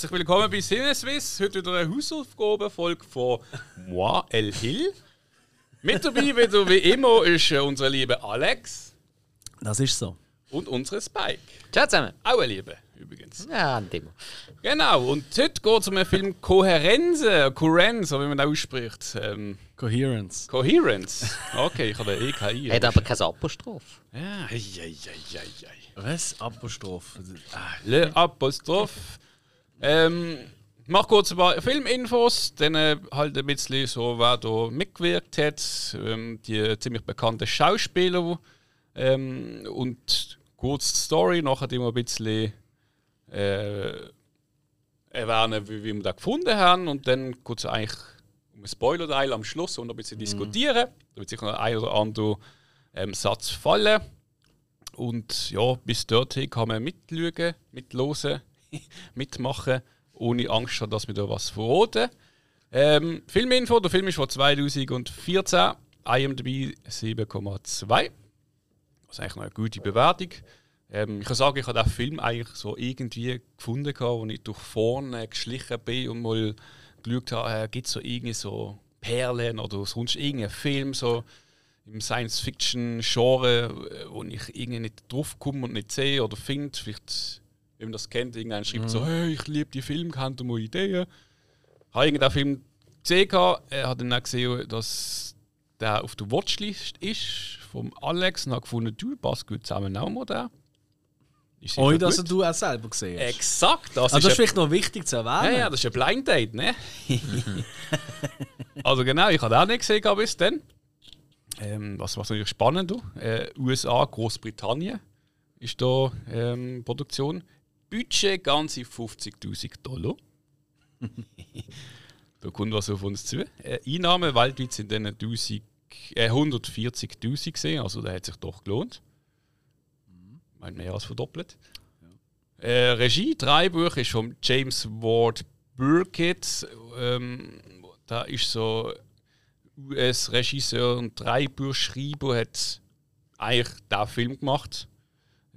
Herzlich willkommen bei Sinneswiss. Heute wieder eine Hausaufgabenfolge von Moi El Hill. Mit dabei wieder wie immer ist äh, unser lieber Alex Das ist so. und unsere Spike. Ciao zusammen. Auch eine Liebe, übrigens. Ja, ein Thema. Genau, und heute geht es um den Film Kohärenze, Kohärenz, wie man das ausspricht. Ähm, Coherence. Coherence. Okay, ich habe den EKI. Hat aber kein Apostroph. Ja, ei, ei, ei, ei, ei. Was? Apostroph. Ah, Le Apostroph. Ähm, mach kurz ein paar Filminfos, dann äh, halt ein bisschen so, wer da mitgewirkt hat, ähm, die ziemlich bekannten Schauspieler ähm, und kurz die Story, nachher immer ein bisschen äh, erwähnen, wie, wie wir das gefunden haben und dann kurz eigentlich um einen Spoiler-Teil am Schluss und ein bisschen diskutieren. Da wird sicher noch ein oder andere ähm, Satz fallen. Und ja, bis dorthin kann man mitschauen, mitlosen, mitmachen, ohne Angst haben, dass wir da was verraten. Ähm, Filminfo, der Film ist von 2014, IMDb 7,2. Das ist eigentlich noch eine gute Bewertung. Ähm, ich kann sagen, ich habe den Film eigentlich so irgendwie gefunden, wo ich durch vorne geschlichen bin und mal geschaut habe, äh, gibt es so irgendwie so Perlen oder sonst irgendeinen Film so im Science-Fiction-Genre, äh, wo ich irgendwie nicht drauf komme und nicht sehe oder finde. Vielleicht, wenn man das kennt, irgendeiner schreibt so, hey, ich liebe die Filme, kennt ihr mal Ideen? Habe irgendeinen Film gesehen, er hat dann auch gesehen, dass der auf der Watchlist ist vom Alex und hat gefunden, du passt gut zusammen auch mal sicher Ohne dass gut. du auch selber gesehen hast. Exakt, das Also ist das ist vielleicht noch wichtig zu ja, erwähnen. ja, das ist ein Blind Date, ne? also genau, ich habe auch nicht gesehen bis dann. Ähm, was, was natürlich spannend ist, äh, USA, Großbritannien ist da ähm, Produktion. Budget ganze 50.000 Dollar. da kommt was auf uns zu. Äh, Einnahmen weltweit sind dann 1000, äh, 140.000 gesehen, also der hat sich doch gelohnt. Mein mehr als verdoppelt. Äh, Regie, Drehbuch ist von James Ward Burkett. Ähm, da ist so US-Regisseur und Drehbuchschreiber, hat eigentlich den Film gemacht.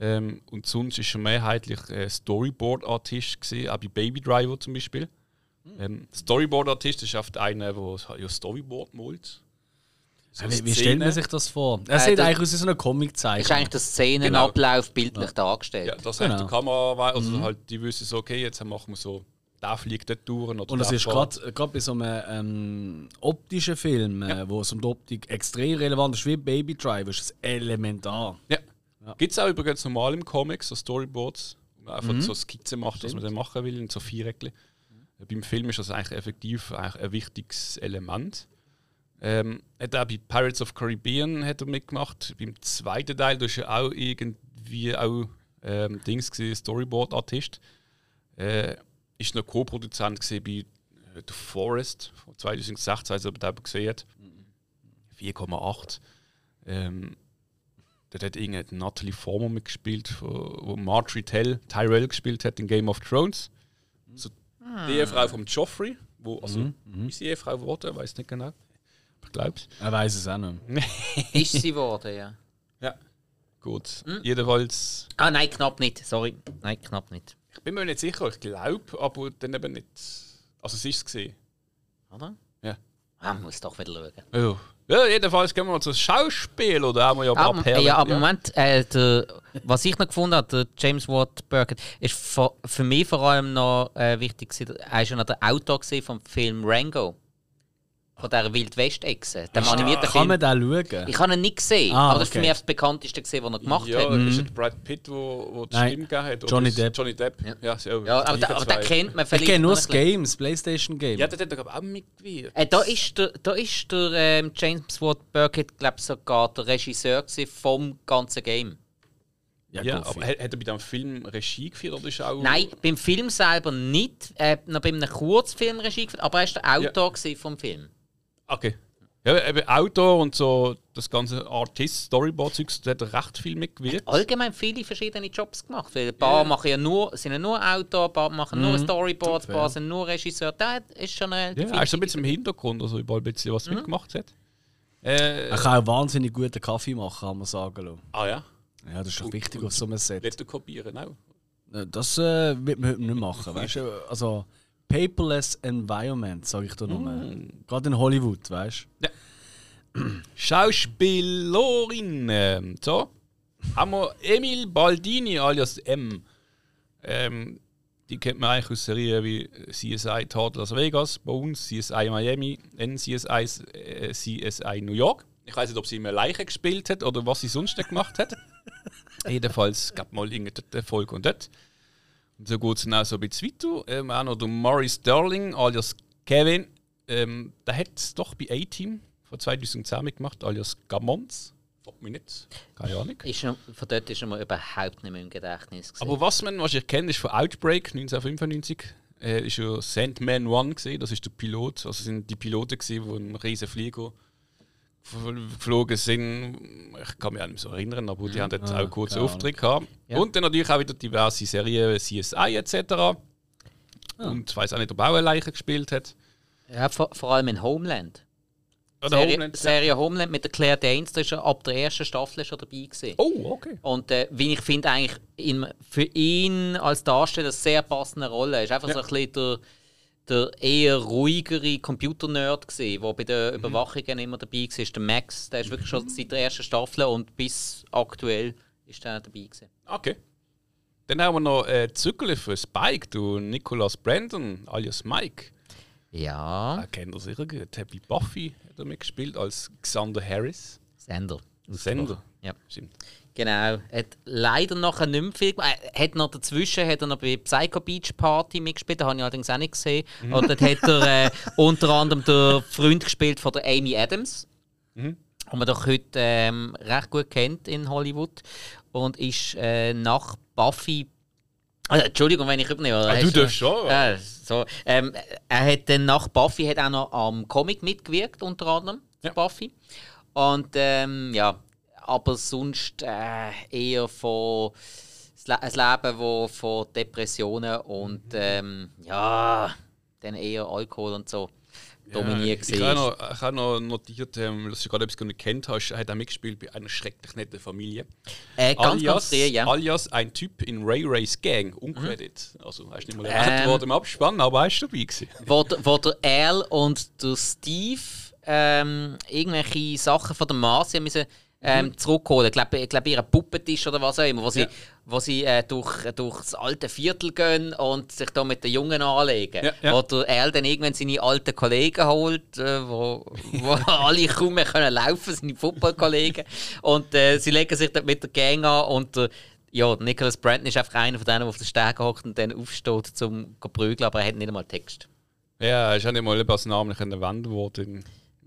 Ähm, und sonst ist er mehrheitlich äh, Storyboard-Artist auch bei Baby Driver zum Beispiel. Ähm, Storyboard-Artist ist oft einer, der ja Storyboard malt. So wie, wie stellt man sich das vor? Er Äh, sieht das- eigentlich aus wie so einer Comic-Zeichnung. Ist eigentlich der Szenenablauf bildlich dargestellt. Ja, das Genau. hat die Kamera, also halt, die wissen so, okay, jetzt machen wir so, da fliegt dort durch. Oder Und das der ist gerade bei so einem ähm, optischen Film, äh, wo es um die Optik extrem relevant ist, wie Baby Driver, ist es elementar. Ja. Gibt es auch übrigens normal im Comic, so Storyboards, wo man einfach so Skizzen macht, was man dann machen will, in so Viereckchen. Beim Film ist das eigentlich effektiv eigentlich ein wichtiges Element. Ähm, hat auch bei Pirates of Caribbean hat er mitgemacht. Beim zweiten Teil, da ist er auch irgendwie auch ähm, Dings Storyboard-Artist. Äh, ist noch Co-Produzent bei äh, The Forest von 2016, also ob ihr den gesehen hat. 4,8. Ähm, Dort hat irgendeine Natalie Former mitgespielt, wo Marjorie Tell, Tyrell gespielt hat in Game of Thrones. So die Ehefrau von Joffrey, wo, also ist die Ehefrau geworden, weiß nicht genau. Ich glaube Er weiß es auch nicht. Ist sie geworden, ja. Ja. Gut. Jedenfalls, Ah, nein, knapp nicht. Sorry. Nein, knapp nicht. ich bin mir nicht sicher, ich glaube, aber dann eben nicht. Also es ist es gesehen. Oder? Ja. Ah, muss doch wieder schauen. Ja. Ja, jedenfalls gehen wir mal zu Schauspiel oder haben wir ja ein paar Aber, Perlen. ja, aber Moment, äh, der, was ich noch gefunden habe, der James Watt Burkett, ist für, für mich vor allem noch äh, wichtig, er war ja noch der Autor vom Film Rango. Von dieser Wildwest-Echse. Dem animierten Kann Film. man den schauen? Ich habe ihn nicht gesehen, Ah, aber das ist für okay. mich das bekannteste, gewesen, was er gemacht ja, hat. Mhm. ist es Brad Pitt, wo, wo die Nein. Stimme gegeben hat? Johnny Depp. Johnny Depp, ja. Ja, so, Ja, aber, da, aber den kennt man Ich vielleicht kenne nur das. Game, das Playstation Game. Ja, der hat doch auch mitgewirkt. Äh, da ist der, da ist der ähm, James Watt Burkett, glaube ich, sogar der Regisseur vom ganzen Game. Ja, Goofy. aber hat, er bei diesem Film Regie geführt oder ist auch. Nein, beim Film selber nicht. Äh, noch bei einem Kurzfilm Regie geführt, aber er war der Autor gewesen vom Film. Okay. Ja, eben Autor und so das ganze Artist, Storyboard-Zeugs, da hat er recht viel mitgewirkt. Allgemein viele verschiedene Jobs gemacht. Weil ein paar machen ja nur, sind ja nur Autor, ein paar machen nur Storyboards, ein paar sind nur Regisseur. Da ist schon eine. Ja, ist so ein bisschen im Hintergrund, also überall ein bisschen was mitgemacht hat. Äh, Er kann auch wahnsinnig guten Kaffee machen, kann man sagen. lassen. ah ja, Ja, das ist doch Und- wichtig auf so einem Set. du kopieren auch. Äh, Das äh, wird man heute nicht machen. Weißt du? Also, paperless environment, sage ich da nur. Gerade in Hollywood, weißt du? Schauspielerin. ähm, So. Haben wir Emil Baldini alias M. Ähm, die kennt man eigentlich aus Serien wie CSI Total Las Vegas, bei uns CSI Miami, NCSI äh, CSI New York. Ich weiß nicht, ob sie immer Leiche gespielt hat oder was sie sonst noch gemacht hat. Jedenfalls gab mal irgendeine Folge und dort. So geht es dann auch so ein bisschen weiter. Ähm, auch noch der Maurice Sterling alias Kevin. Ähm, der hat es doch bei A-Team von 2010 mitgemacht, alias Gamons. Fragt mich nicht. Keine Ahnung. Ist noch, von dort ist er mir überhaupt nicht mehr im Gedächtnis. Gewesen. Aber was man wahrscheinlich kennt, ist von Outbreak 1995. Äh, ist ja Sandman One gesehen, das ist der Pilot. Also sind die Piloten gesehen, die einen riesen Flieger geflogen sind. Ich kann mich auch nicht mehr so erinnern, aber die haben dort Ah, auch kurze Auftritte gehabt. Ja. Und dann natürlich auch wieder diverse Serien, CSI etc. Und ich weiß auch nicht, ob er auch eine Leiche gespielt hat. ja, vor, vor allem in Homeland. Oder Serie, Homeland. Serie Homeland mit der Claire Danes, da ist er ab der ersten Staffel schon dabei gewesen. Oh, okay. Und äh, wie ich finde, eigentlich in, für ihn als Darsteller eine sehr passende Rolle. Er ist einfach so ein bisschen der, der eher ruhigere Computer-Nerd gewesen, der bei den Überwachungen immer dabei war. Der Max, der ist wirklich schon seit der ersten Staffel und bis aktuell ist er dabei gewesen. Okay. Dann haben wir noch äh, Zückele für Spike, du Nicholas Brandon alias Mike. Ja, Er kennt er sicher gut. Bei Buffy hat er mitgespielt als Xander Harris. Sender. Sender. Ja. Stimmt. Genau. Er hat leider nachher nicht mehr viel gemacht. Er hat noch dazwischen hat er noch bei Psycho Beach Party mitgespielt, das habe ich allerdings auch nicht gesehen. Und dort hat er äh, unter anderem den Freund gespielt von der Amy Adams, Mhm. den man doch heute ähm, recht gut kennt in Hollywood. Und ist äh, nach Buffy. Also, Entschuldigung, wenn ich übernehme. Ah, du darfst schon. Äh, so. ähm, er hat dann nach Buffy hat auch noch am Comic mitgewirkt, unter anderem. Ja. Buffy. Und ähm, ja, aber sonst äh, eher von ein Leben, wo von Depressionen und ähm, ja, dann eher Alkohol und so dominiert Ich habe noch, ich habe noch notiert, ähm, dass du gerade etwas nicht kennt hast. Er hat auch mitgespielt bei einer schrecklich netten Familie. Äh, ganz, alias, ganz früh, ja. alias ein Typ in Ray Rays Gang, uncredit. Also, er ist nicht mal Ähm. erwähnt worden im Abspann, aber er ist dabei gewesen. wo, der- wo der Al und der Steve ähm, irgendwelche Sachen von der haben müssen, ähm, zurückholen. Ich glaube, glaub, ihren Puppetisch oder was auch immer, wo sie, Ja. wo sie äh, durch, das alte Viertel gehen und sich da mit den Jungen anlegen. Ja, ja. Wo der dann irgendwann seine alten Kollegen holt, äh, wo, wo alle kaum mehr können laufen, seine Footballkollegen. und äh, sie legen sich dort mit der Gang an und der ja, Nicholas Brandon ist einfach einer von denen, der auf den Stegen hockt und dann aufsteht, um zu prügeln, aber er hat nicht einmal Text. Ja, er ist auch nicht mal als Namen erwähnt worden.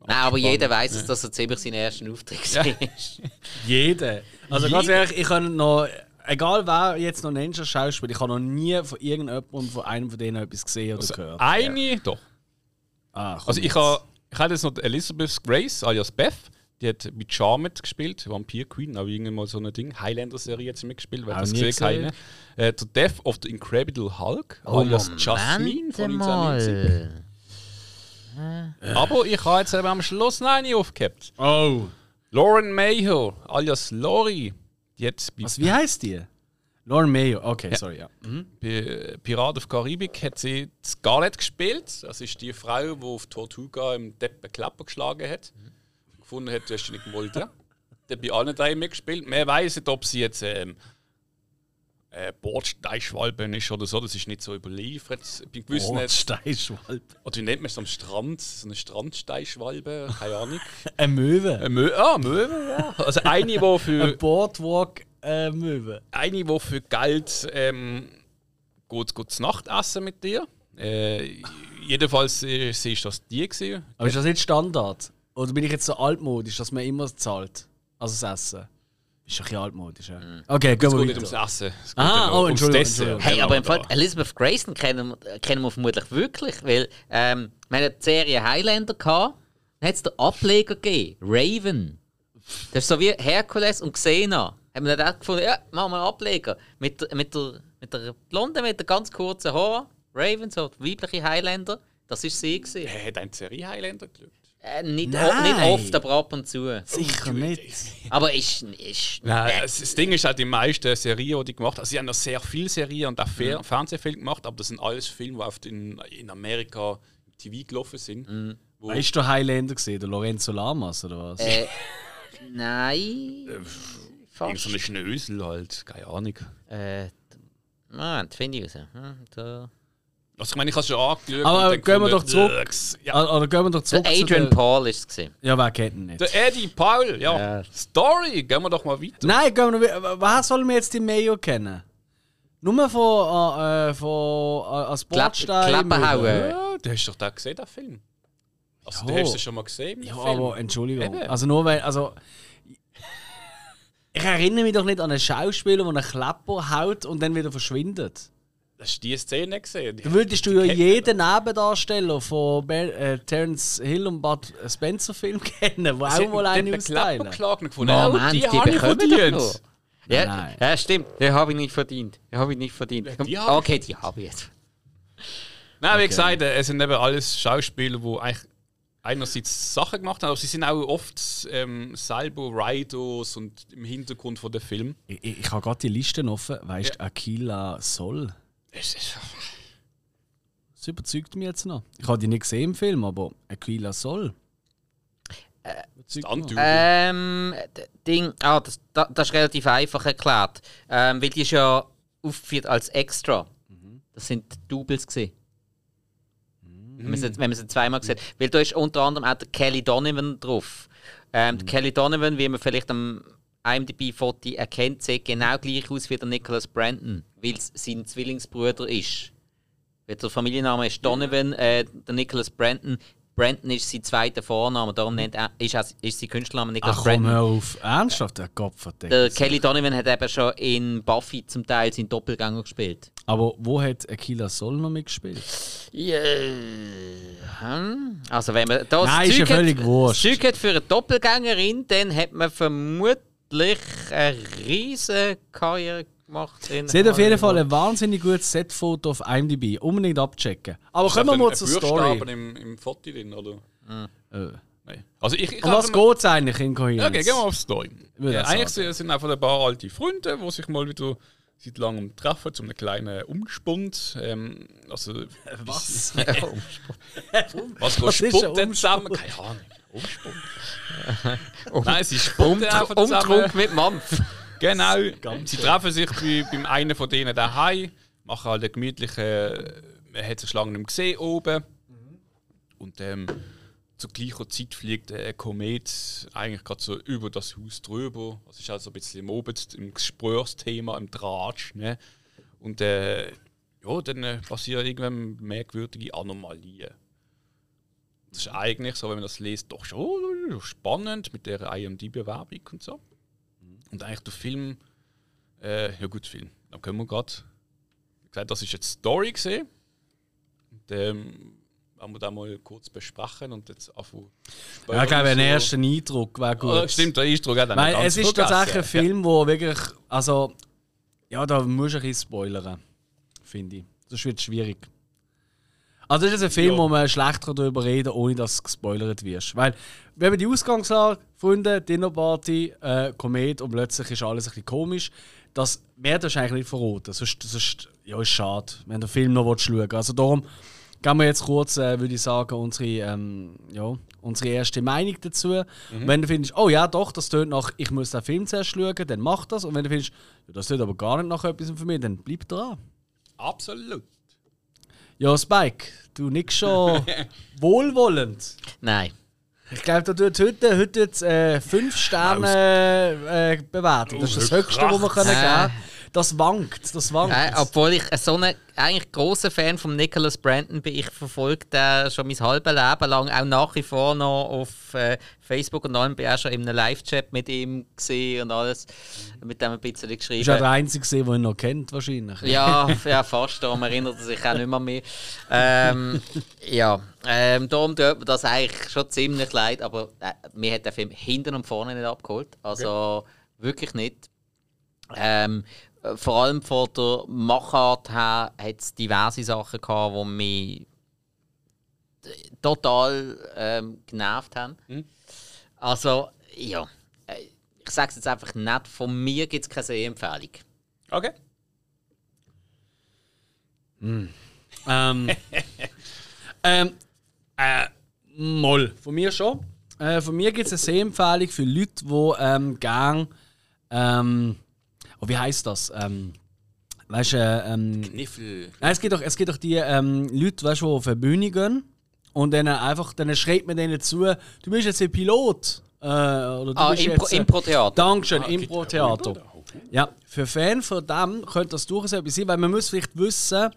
Nein, aber jeder weiß es, dass er ziemlich seinen ersten Auftritt Ja. war. Jeder. Also ganz ehrlich, ich kann noch, egal wer jetzt noch nennt, als Schauspieler, ich habe noch nie von irgendjemandem von einem von denen etwas gesehen oder Also, gehört. eine, doch. Ah, Also ich habe ich habe jetzt noch Elizabeth Grace alias Beth. Die hat mit Charmed gespielt, Vampire Queen, aber irgendwann mal so ein Ding. Highlander-Serie hat sie mitgespielt, weil Auch das nie gesehen keine. Äh, der Death of the Incredible Hulk, alias Jasmine von 1990. Aber ich habe jetzt eben am Schluss noch eine aufgehabt. Oh. Lauren Mayhew, alias Lori. Die hat bei, Was, wie heißt die? Lauren Mayo. Okay, sorry, ja. Mhm. bei Pirat of Karibik hat sie Scarlett gespielt. Das ist die Frau, die auf Tortuga im Deppen Klapper geschlagen hat. Gefunden hat, du hast sie nicht gewollt. Ja? Die hat bei allen drei mitgespielt. Man weiß nicht, ob sie jetzt ähm, äh, ist oder so. Das ist nicht so überliefert. Bei gewissen Oh, Steinschwalbe. oder wie nennt man es am Strand? So eine Strandsteinschwalbe? Keine Ahnung. Eine Möwe. Eine Mö ah, Möwe, ja. Also eine, die für, Boardwalk-Möwe. eine, die für Geld ähm, geht zu Nacht essen mit dir. Äh, jedenfalls äh, ist das die gewesen. Aber ist das nicht Standard? Oder bin ich jetzt so altmodisch, dass man immer zahlt? Also das Essen? Ist doch ein bisschen altmodisch, ja. Okay, gehen Es wir geht nicht ums weiter. Essen. Es Ah, ja oh, ums Entschuldigung, Dessert. Entschuldigung. Hey, aber im Fall, Elizabeth Grayson kennen, wir- kennen wir vermutlich wirklich, weil ähm, wir hatten die Serie Highlander gehabt, dann hat es den Ableger gegeben, Raven. Das ist so wie Herkules und Xena. Haben wir dann auch gefunden, ja, machen wir einen Ableger. Mit, der- mit, der, mit der Blonde, mit der ganz kurzen Haar, Raven, so die weibliche Highlander, das war sie. Gewesen. Er hat eine Serie Highlander geschaut. Äh, nicht, o- nicht oft, aber ab und zu. Sicher nicht. Aber ist. ist Nein, äh, das, Ding ist halt, die meisten Serien, die die gemacht haben, also sie haben noch sehr viele Serien und auch Mhm. Fer Fernsehfilme gemacht, aber das sind alles Filme, die auf den, in Amerika TV gelaufen sind. Mhm. Wo, du Highlander gesehen, der Lorenzo Lamas oder was? äh, nein. irgend Fast. so eine Schnösel halt, keine Ahnung. Äh, ah, das finde ich raus. Hm, da. Also ich meine, ich habe es schon angeschaut. Aber gehen wir doch zurück. «Ugh, Ja. Ah, Oder gehen wir doch Der zurück zu Adrian der- Paul ist es. Ja, wer kennt ihn nicht? Der Eddie Paul, ja. Ja. Story, gehen wir doch mal weiter. Nein, gehen wir noch, wer soll mir jetzt die Mayo kennen? Nur von, äh, von äh, als Klapp- Bordstein. Klappenhauen. Ja, du hast doch den gesehen, den Film. Also, du Ja. hast den schon mal gesehen, Ja, Film. aber Entschuldigung. Eben. Also nur weil, also ich erinnere mich doch nicht an einen Schauspieler, der einen Klepper haut und dann wieder verschwindet. Hast du die Szene gesehen? Da würdest du ja jeden Nebendarsteller von Ber äh, Terence Hill und Bud Spencer Film kennen, wo Sie auch mal haben einen austeilen. Klapperklagen gefunden. Moment, die, die, habe ich bekommen verdient. Ja, Nein. ja, stimmt. Den habe ich nicht verdient. Den habe ich nicht verdient. die hab okay, die habe ich jetzt. Nein, wie gesagt, äh, es sind eben alles Schauspieler, die eigentlich einerseits Sachen gemacht haben, aber sie sind auch oft ähm, selber Writers und im Hintergrund von der Film. Ich, ich, ich habe gerade die Listen offen. Weißt du, Aquila Sol? Das überzeugt mich jetzt noch. Ich habe die nicht gesehen im Film, aber Aquila Sol. Ähm, Ding, ah, das, da- das ist relativ einfach erklärt. Ähm, weil die ist ja aufgeführt als Extra. Das sind Doubles gesehen. Wenn man sie- wenn man sie zweimal sieht. Weil da ist unter anderem auch der Kelly Donovan drauf. Ähm, der Kelly Donovan, wie man vielleicht am IMDb-Foto erkennt, sieht genau gleich aus wie der Nicholas Brandon, weil es sein Zwillingsbruder ist. Weil der Familienname ist Donovan, äh, der Nicholas Brandon. Brandon ist sein zweiter Vorname, darum nennt er, ist, er, ist sein Künstlername Nicholas Ach komm, Brandon. hör auf. Ernsthaft, der Kopf verdeckt. Der Kelly Donovan hat eben schon in Buffy zum Teil seinen Doppelgänger gespielt. Aber wo hat Aquila Sol noch mitgespielt? Ja. hm. Also wenn man das Nein, ist ja Zeug völlig hat, wurscht. Zeug hat für eine Doppelgängerin, dann hat man vermutlich eine riesige Karriere gemacht. Hat auf jeden. Fall ein wahnsinnig gutes Setfoto auf IMDb. Unbedingt abchecken. Aber kommen wir mal zur Story. Im, im Foto drin, oder? Äh. Nein. Also ich, ich Um was geht es eigentlich in Kohärenz? Ja, okay, gehen wir auf die Story. Ja, ich eigentlich sagen. sind einfach ein paar alte Freunde, die sich mal wieder seit langem treffen, zu einem kleinen Umspund. Ähm, also, Was? was, Was was spunten zusammen? Keine Ahnung. Umspund. Nein, sie spunten einfach zusammen. Umtrunk mit Mampf. Genau. Sie treffen sich bei, beim einen von denen daheim, machen halt eine gemütliche. Man hat sich lange nicht gesehen oben. Und ähm, zur gleichen Zeit fliegt ein Komet eigentlich gerade so über das Haus drüber. Das ist also ein bisschen im Oben im Gesprächsthema, im Tratsch. Ne? Und äh, ja, dann äh, passieren irgendwann merkwürdige Anomalien. Das ist eigentlich so, wenn man das liest, doch schon spannend mit der IMD-Bewerbung und so. Und eigentlich der Film, äh, ja gut, Film, dann können wir gerade, gesagt, das ist jetzt Story gesehen. Und ähm, werden wir da mal kurz besprechen und jetzt anfangen. Ja, ich glaube, So- erster Eindruck wäre gut. Oh, stimmt, der Eindruck hat Weil es ist tatsächlich ein Film, wo wirklich. Also, ja, da musst du ein bisschen spoilern, finde ich. Das wird schwierig. Also, das ist ein Film, Ja. wo man schlecht darüber reden kann, ohne dass du gespoilert wirst. Weil, wenn man die Ausgangslage, Freunde, Dinnerparty, äh, Komet und plötzlich ist alles ein bisschen komisch, das du eigentlich nicht verraten. Sonst, sonst ja, ist schade, wenn du den Film noch schauen willst. Also, darum gehen wir jetzt kurz, äh, würde ich sagen, unsere, ähm, ja, unsere erste Meinung dazu. Mhm. Und wenn du findest, oh ja, doch, das tönt nach, ich muss den Film zuerst schauen, dann mach das. Und wenn du findest, ja, das tönt aber gar nicht nach etwas für mich, dann bleib dran. Absolut. Ja, Spike, du nix schon wohlwollend. Nein. Ich glaube, da tut heute, heute jetzt, äh, 5 Sterne äh, bewertet. Das ist das Höchste, was wir können Äh. geben Das wankt, das wankt. Äh, obwohl ich so ein eigentlich großer Fan von Nicholas Brandon bin, ich verfolge den schon mein halbes Leben lang, auch nach wie vor noch auf äh, Facebook und allem bin ich auch schon in einem Live-Chat mit ihm gesehen und alles, mit dem ein bisschen Du bist ja geschrieben. der Einzige, der ihn noch kennt, wahrscheinlich. Ja, ja, fast. Darum erinnert er sich auch nicht mehr mehr. Ähm, ja, ähm, darum tut mir das eigentlich schon ziemlich leid, aber äh, mir hat der Film hinten und vorne nicht abgeholt. Also wirklich nicht. Ähm, äh, vor allem von der Machart her hat es diverse Sachen gehabt, die mich total ähm, genervt haben. Mhm. Also, ja. Äh, Ich sage es jetzt einfach nicht, von mir gibt es keine Sehempfehlung. Okay. Ähm, ähm, äh, moll. Von mir schon. Äh, von mir gibt es eine Sehempfehlung für Leute, die ähm, gern. Ähm, oh, wie heißt das? Ähm, weißt du, äh, ähm, Kniffel. Nein, es gibt doch, es gibt doch die ähm, Leute, weißt, die auf eine Bühne gehen und dann einfach, dann schreibt man denen zu, du bist jetzt ein Pilot. Äh, oder du Ah, bist Impro- jetzt, äh, Impro-Theater. Dankeschön, Ah, Impro-Theater. Ja, für Fan von dem könnte das durchaus etwas sein, weil man muss vielleicht wissen,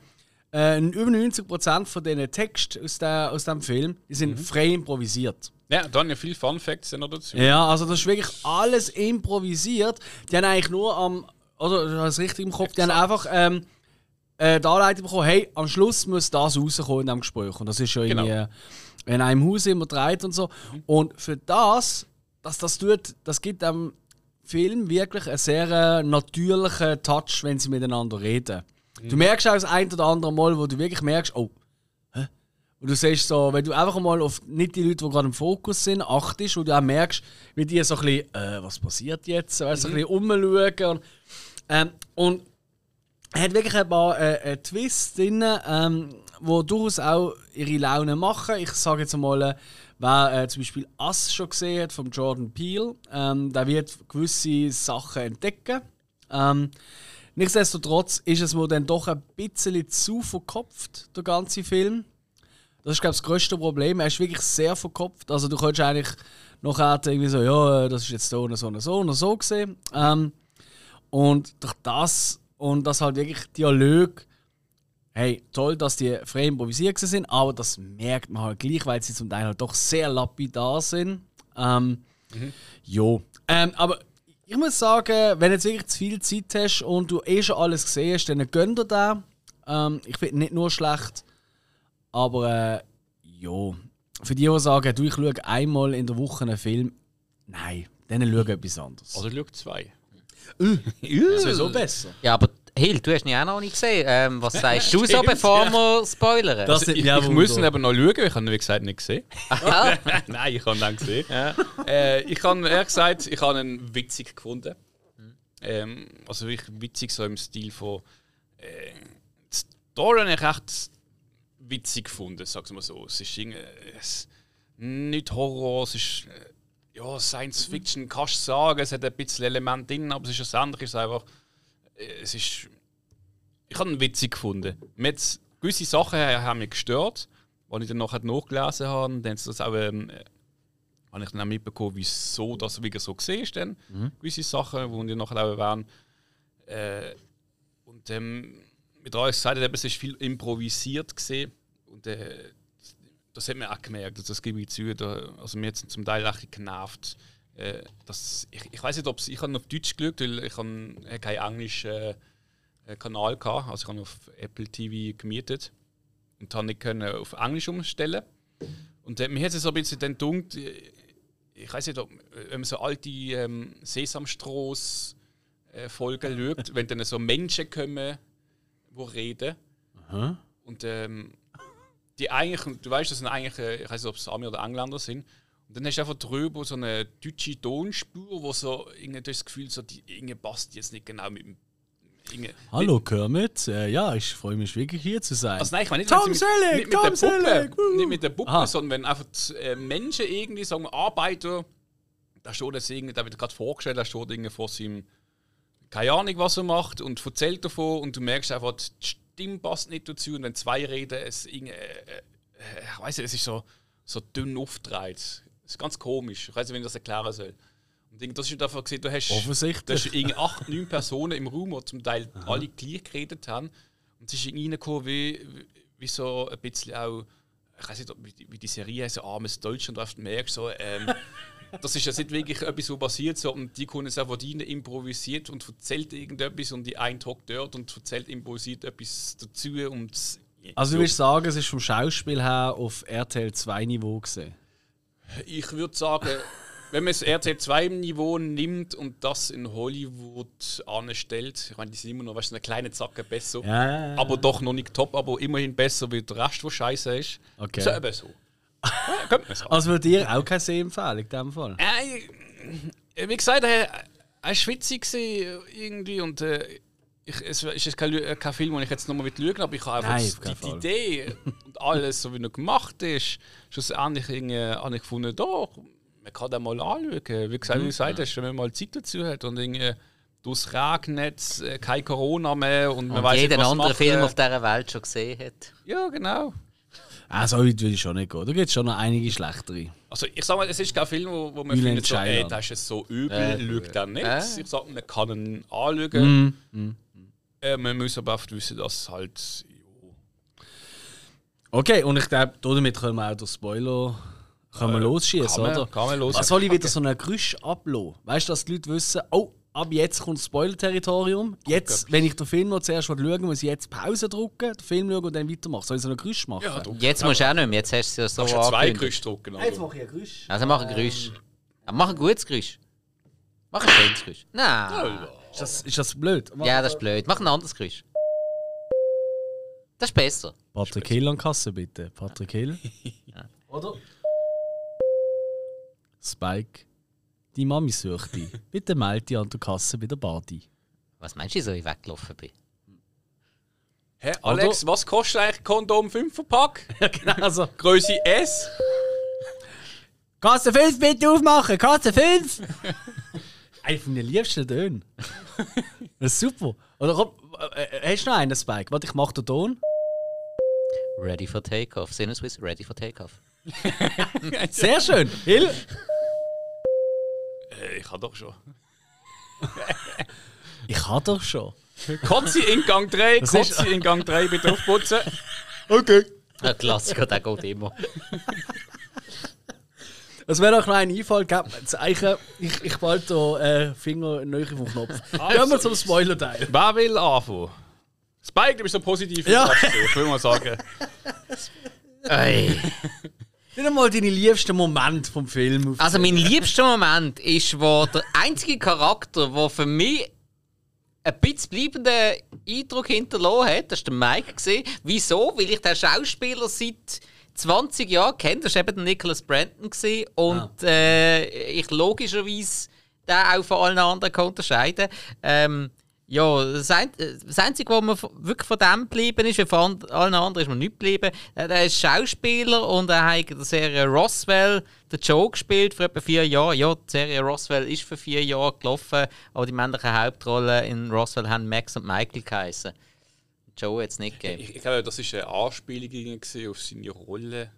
äh, über 90% von diesen Texten aus, der, aus dem Film die sind frei improvisiert. Ja, dann ja viele Fun Facts noch dazu. Ja, also das ist wirklich alles improvisiert. Die haben eigentlich nur am, oder du hast es richtig im Kopf, die haben einfach ähm, äh, die Anleitung bekommen, hey, am Schluss muss das rauskommen in diesem Gespräch. Und das ist ja Genau. irgendwie äh, in einem Haus immer dreht und so. Und für das, dass das tut, das gibt dem Film wirklich einen sehr äh, natürlichen Touch, wenn sie miteinander reden. Du merkst auch das ein oder andere Mal, wo du wirklich merkst, oh? Und du siehst so, wenn du einfach mal auf nicht die Leute, die gerade im Fokus sind, achtest und du auch merkst, wie die so ein bisschen, äh, was passiert jetzt? Also ein bisschen umschauen. Und, ähm, und er hat wirklich ein paar äh, äh, Twists drin, ähm, die durchaus auch ihre Laune machen. Ich sage jetzt mal, äh, wer äh, zum Beispiel Us schon gesehen hat, von Jordan Peele, ähm, der wird gewisse Sachen entdecken. Ähm, nichtsdestotrotz ist es mir dann doch ein bisschen zu verkopft, der ganze Film. Das ist, glaube ich, das grösste Problem. Er ist wirklich sehr verkopft. Also, du könntest eigentlich nachher irgendwie so, ja, äh, das ist jetzt so und so und so und so gesehen. Ähm, und durch das und das halt wirklich Dialog, hey, toll, dass die frei improvisiert sind, aber das merkt man halt gleich, weil sie zum Teil halt doch sehr lapidar sind. Ähm, Jo. Ähm, aber ich muss sagen, wenn du jetzt wirklich zu viel Zeit hast und du eh schon alles gesehen hast, dann gönn dir den. Ähm, ich finde nicht nur schlecht, aber äh, jo. Für die, die sagen, du, ich schaue einmal in der Woche einen Film, nein, dann schau etwas anderes. Oder schau zwei. das ist so besser. Ja, aber Hill, du hast ihn ja auch noch nicht gesehen. Ähm, was sagst du so, bevor ja. wir spoilern? Das- Also ich, Ja, ich muss ihn aber noch schauen, ich habe ihn wie gesagt nicht gesehen. ja? Nein, ich habe ihn dann gesehen. Äh, ich habe ehrlich gesagt, ich habe ihn witzig gefunden. Ähm, also wirklich witzig so im Stil von äh, die Story habe ich recht witzig gefunden, sag's mal so. Es ist irgendwie, es, nicht Horror, es ist äh, ja, Science Fiction, kannst du sagen, es hat ein bisschen Element drin, aber es ist schlussendlich ist es einfach, äh, es ist, ich habe ihn witzig gefunden. Mir gewisse Sachen haben mich gestört, als ich dann nachher nachgelesen habe, dann das auch, ähm, äh, habe ich dann auch mitbekommen, wieso das wieder so gesehen ist. Dann. Gewisse Sachen, die ich nachher auch erwähnen. Äh, und ähm, mit euch gesagt, es ist viel improvisiert gesehen und äh, das hat man auch gemerkt, das gebe ich zu. Da, also mir hat es zum Teil auch genervt. Äh, dass, ich ich weiß nicht, ob ich habe auf Deutsch geschaut, weil ich habe äh, keinen englischen äh, äh, Kanal gehabt, also ich habe auf Apple TV gemietet und habe nicht können auf Englisch umstellen. Und äh, mir hat es so ein bisschen dann gedacht, äh, ich weiß nicht, ob wenn man so alte ähm, Sesamstraße Folgen schaut, wenn dann so Menschen kommen, die reden. Und ähm, die eigentlich, du weißt, das sind eigentlich, äh, ich weiß nicht, ob es Ami oder Engländer sind. Und dann hast du einfach drüber so eine deutsche Tonspur, wo so irgendwie das Gefühl, so die irgendwie passt jetzt nicht genau mit dem. irgendwie- Hallo Kermit, äh, ja, ich freue mich wirklich hier zu sein. Also nein, ich meine nicht, Tom Selleck, mit, Tom Selleck, nicht mit der Puppe, Aha. sondern wenn einfach die, äh, Menschen irgendwie sagen, Arbeiter, da steht das irgendwie, da wird gerade vorgestellt, da steht irgendwie vor seinem, keine Ahnung, was er macht und erzählt davon und du merkst einfach, die Stimme passt nicht dazu und wenn zwei reden, es irgendwie, äh, äh, ich weiß nicht, es ist so, so dünn aufgedreht. Das ist ganz komisch. Ich weiß nicht, wie ich das erklären soll. Und das ist einfach gesehen, du hast, Offensichtlich. du hast irgendwie acht, neun Personen im Raum, die zum Teil alle gleich geredet haben. Und es ist irgendwie reingekommen, wie, wie, so ein bisschen auch, ich weiß nicht, wie die, Serie heißt, so armes Deutschland, du einfach merkst, so, ähm, das ist ja nicht wirklich etwas, so passiert, so, und die können es einfach die improvisiert und erzählt irgendetwas und die ein Tag dort und erzählt improvisiert etwas dazu und also du willst sagen, es ist vom Schauspiel her auf RTL 2 Niveau gesehen. Ich würde sagen, wenn man das RC2-Niveau nimmt und das in Hollywood anstellt, ich meine, die sind immer noch weißt, eine kleine Zacke besser, Ja, ja, ja. aber doch noch nicht top, aber immerhin besser wie der Rest, der scheiße ist. Okay. So eben so. Ja, sagen. Also würde dir auch keine See empfehlen in dem Fall? Äh, wie gesagt, er war schwitzig irgendwie und äh, ich, es ist kein, äh, kein Film, den ich jetzt nochmal lügen will, aber ich habe einfach Nein, die, die. Idee und alles, so wie er gemacht ist, schlussendlich irgendwie, habe ich gefunden, doch, man kann den mal anschauen. Wie gesagt, wie Mhm. du gesagt hast, wenn man mal Zeit dazu hat und irgendwie durchs Regnet, äh, kein Corona mehr und man Und weiß nicht, jeden was anderen. Film auf dieser Welt schon gesehen hat. Ja, genau. Ah, so weit würde ich schon nicht gehen. Da gibt es schon noch einige schlechtere. Also ich sag mal, es ist kein Film, wo, wo man Bülent findet, so, ey, das ist so übel, Äh, schaut er nicht. äh. Ich sag, man kann ihn anschauen. Mhm. Äh, man muss aber oft wissen, dass halt. jo, Okay, und ich glaube, damit können wir auch den Spoiler können wir losschießen, kann man- oder? kann man los. Was soll ich wieder so ein Gerüsch ablassen? Weißt du, dass die Leute wissen, oh, ab jetzt kommt Spoiler-Territorium. Jetzt, wenn ich den Film noch zuerst schauen will, muss ich jetzt Pause drücken, den Film schauen und dann weitermachen. Soll ich so ein Gerüsch machen? Ja, Jetzt musst du auch nicht mehr, jetzt hast du es ja so ja zwei angekündigt. Gerüchte drucken. Jetzt Also. mache ich ein Gerüsch. Also mach ein Geräusch. Aber mach ein gutes Geräusch. Mach ein schönes Geräusch. Nein. Ist das, ist das blöd? Ja, das ist blöd. Mach ein anderes Geräusch. Das ist besser. Patrick Hill an Kasse, bitte. Patrick Hill. Oder? Spike. Die Mami sucht dich. Bitte melde dich an der Kasse bei der Badi. Was meinst du, wieso ich weggelaufen bin? Hä, Alex, was kostet eigentlich Kondom 5 Pack? genau, also. Größe S? Kasse 5 bitte aufmachen! Kasse 5! Einer von den liebsten Tönen. Das ist super. Oder komm, äh, hast du noch einen, Spike? Warte, ich mach den Ton. Ready for Takeoff. Sinneswiss, ready for Takeoff. Sehr schön. Hill. Äh, ich habe doch schon. Ich hab doch schon. Kotzi in Gang 3, Das in Gang 3, bitte aufputzen. Okay. Ein Klassiker, der geht immer. Es wäre doch noch ein Einfall gegeben. Zeichen, ich, ich behalte hier äh, Finger neu vom Knopf. Gehen wir zum Spoiler-Teil. Wer will anfangen? Spike, du bist so positiv. Ja. Ich will mal sagen. Ey. Nicht einmal deine liebsten Momente vom Film. auf- Also mein liebster Moment ist, wo der einzige Charakter, der für mich ein bisschen bleibenden Eindruck hinterlassen hat, das war der Mike. Gewesen. Wieso? Weil ich den Schauspieler seit 20 Jahren kenne. Das war eben der Nicholas Brandon. Gewesen. Und äh, ich logischerweise den auch von allen anderen kann unterscheiden ähm, ja, das, ein, das Einzige, was v- wirklich von dem geblieben ist, weil von allen anderen ist mir nicht geblieben, äh, er ist Schauspieler und er hat in der Serie Roswell den Joe gespielt für etwa vier Jahre. Ja, die Serie Roswell ist für vier Jahre gelaufen, aber die männlichen Hauptrollen in Roswell haben Max und Michael geheißen. Joe hat es nicht gegeben. Ich, ich glaube, das war eine Anspielung auf seine Rolle.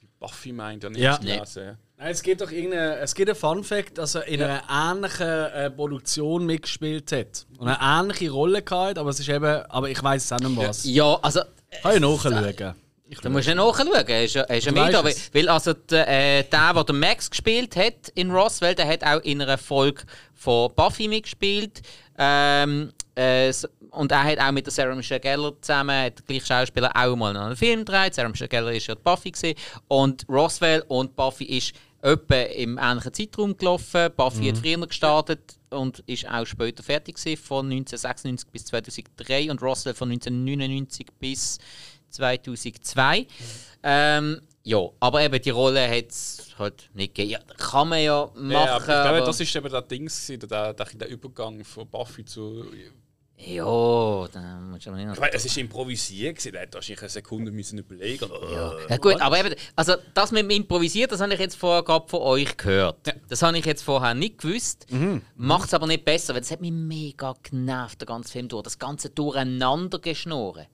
Wie Buffy meint, Ja. ja. gelesen. Nein, es gibt doch irgendeine, es gibt einen Fun Fact, dass er in einer ähnlichen äh, Produktion mitgespielt hat. Und eine ähnliche Rolle gehabt, aber es ist eben, aber ich weiß es auch nicht was. Ja, also Kann ich nachschauen. Da musst du nachschauen, er ist ja, er ist ja mit da. weißt Weil, also der, äh, der, der den Max gespielt hat in Roswell, der hat auch in einer Folge von Buffy mitgespielt. Ähm, äh, und er hat auch mit der Sarah Michelle Gellar zusammen, hat der gleiche Schauspieler auch mal einen Film gedreht. Sarah Michelle Gellar ist ja die Buffy gewesen. Und Roswell und Buffy ist etwa im ähnlichen Zeitraum gelaufen. Buffy hat früher gestartet und ist auch später fertig gewesen, von 1996 bis 2003 und Roswell von 1999 bis 2002. Ähm, ja, aber eben die Rolle hat es halt nicht gegeben. Ja, kann man ja machen. Ja, aber ich glaube, das ist eben der Dings, gewesen, der, der, der Übergang von Buffy zu. Ja, da musst du aber nicht Ich meine, es ist improvisiert, der hätte wahrscheinlich eine Sekunde müssen überlegen ja. Ja gut, aber eben, also das mit dem Improvisieren, das habe ich jetzt vorher gerade von euch gehört. Das habe ich jetzt vorher nicht gewusst. Macht es aber nicht besser, weil es hat mich mega genervt, der ganze Film durch. Das ganze Durcheinandergeschnurren.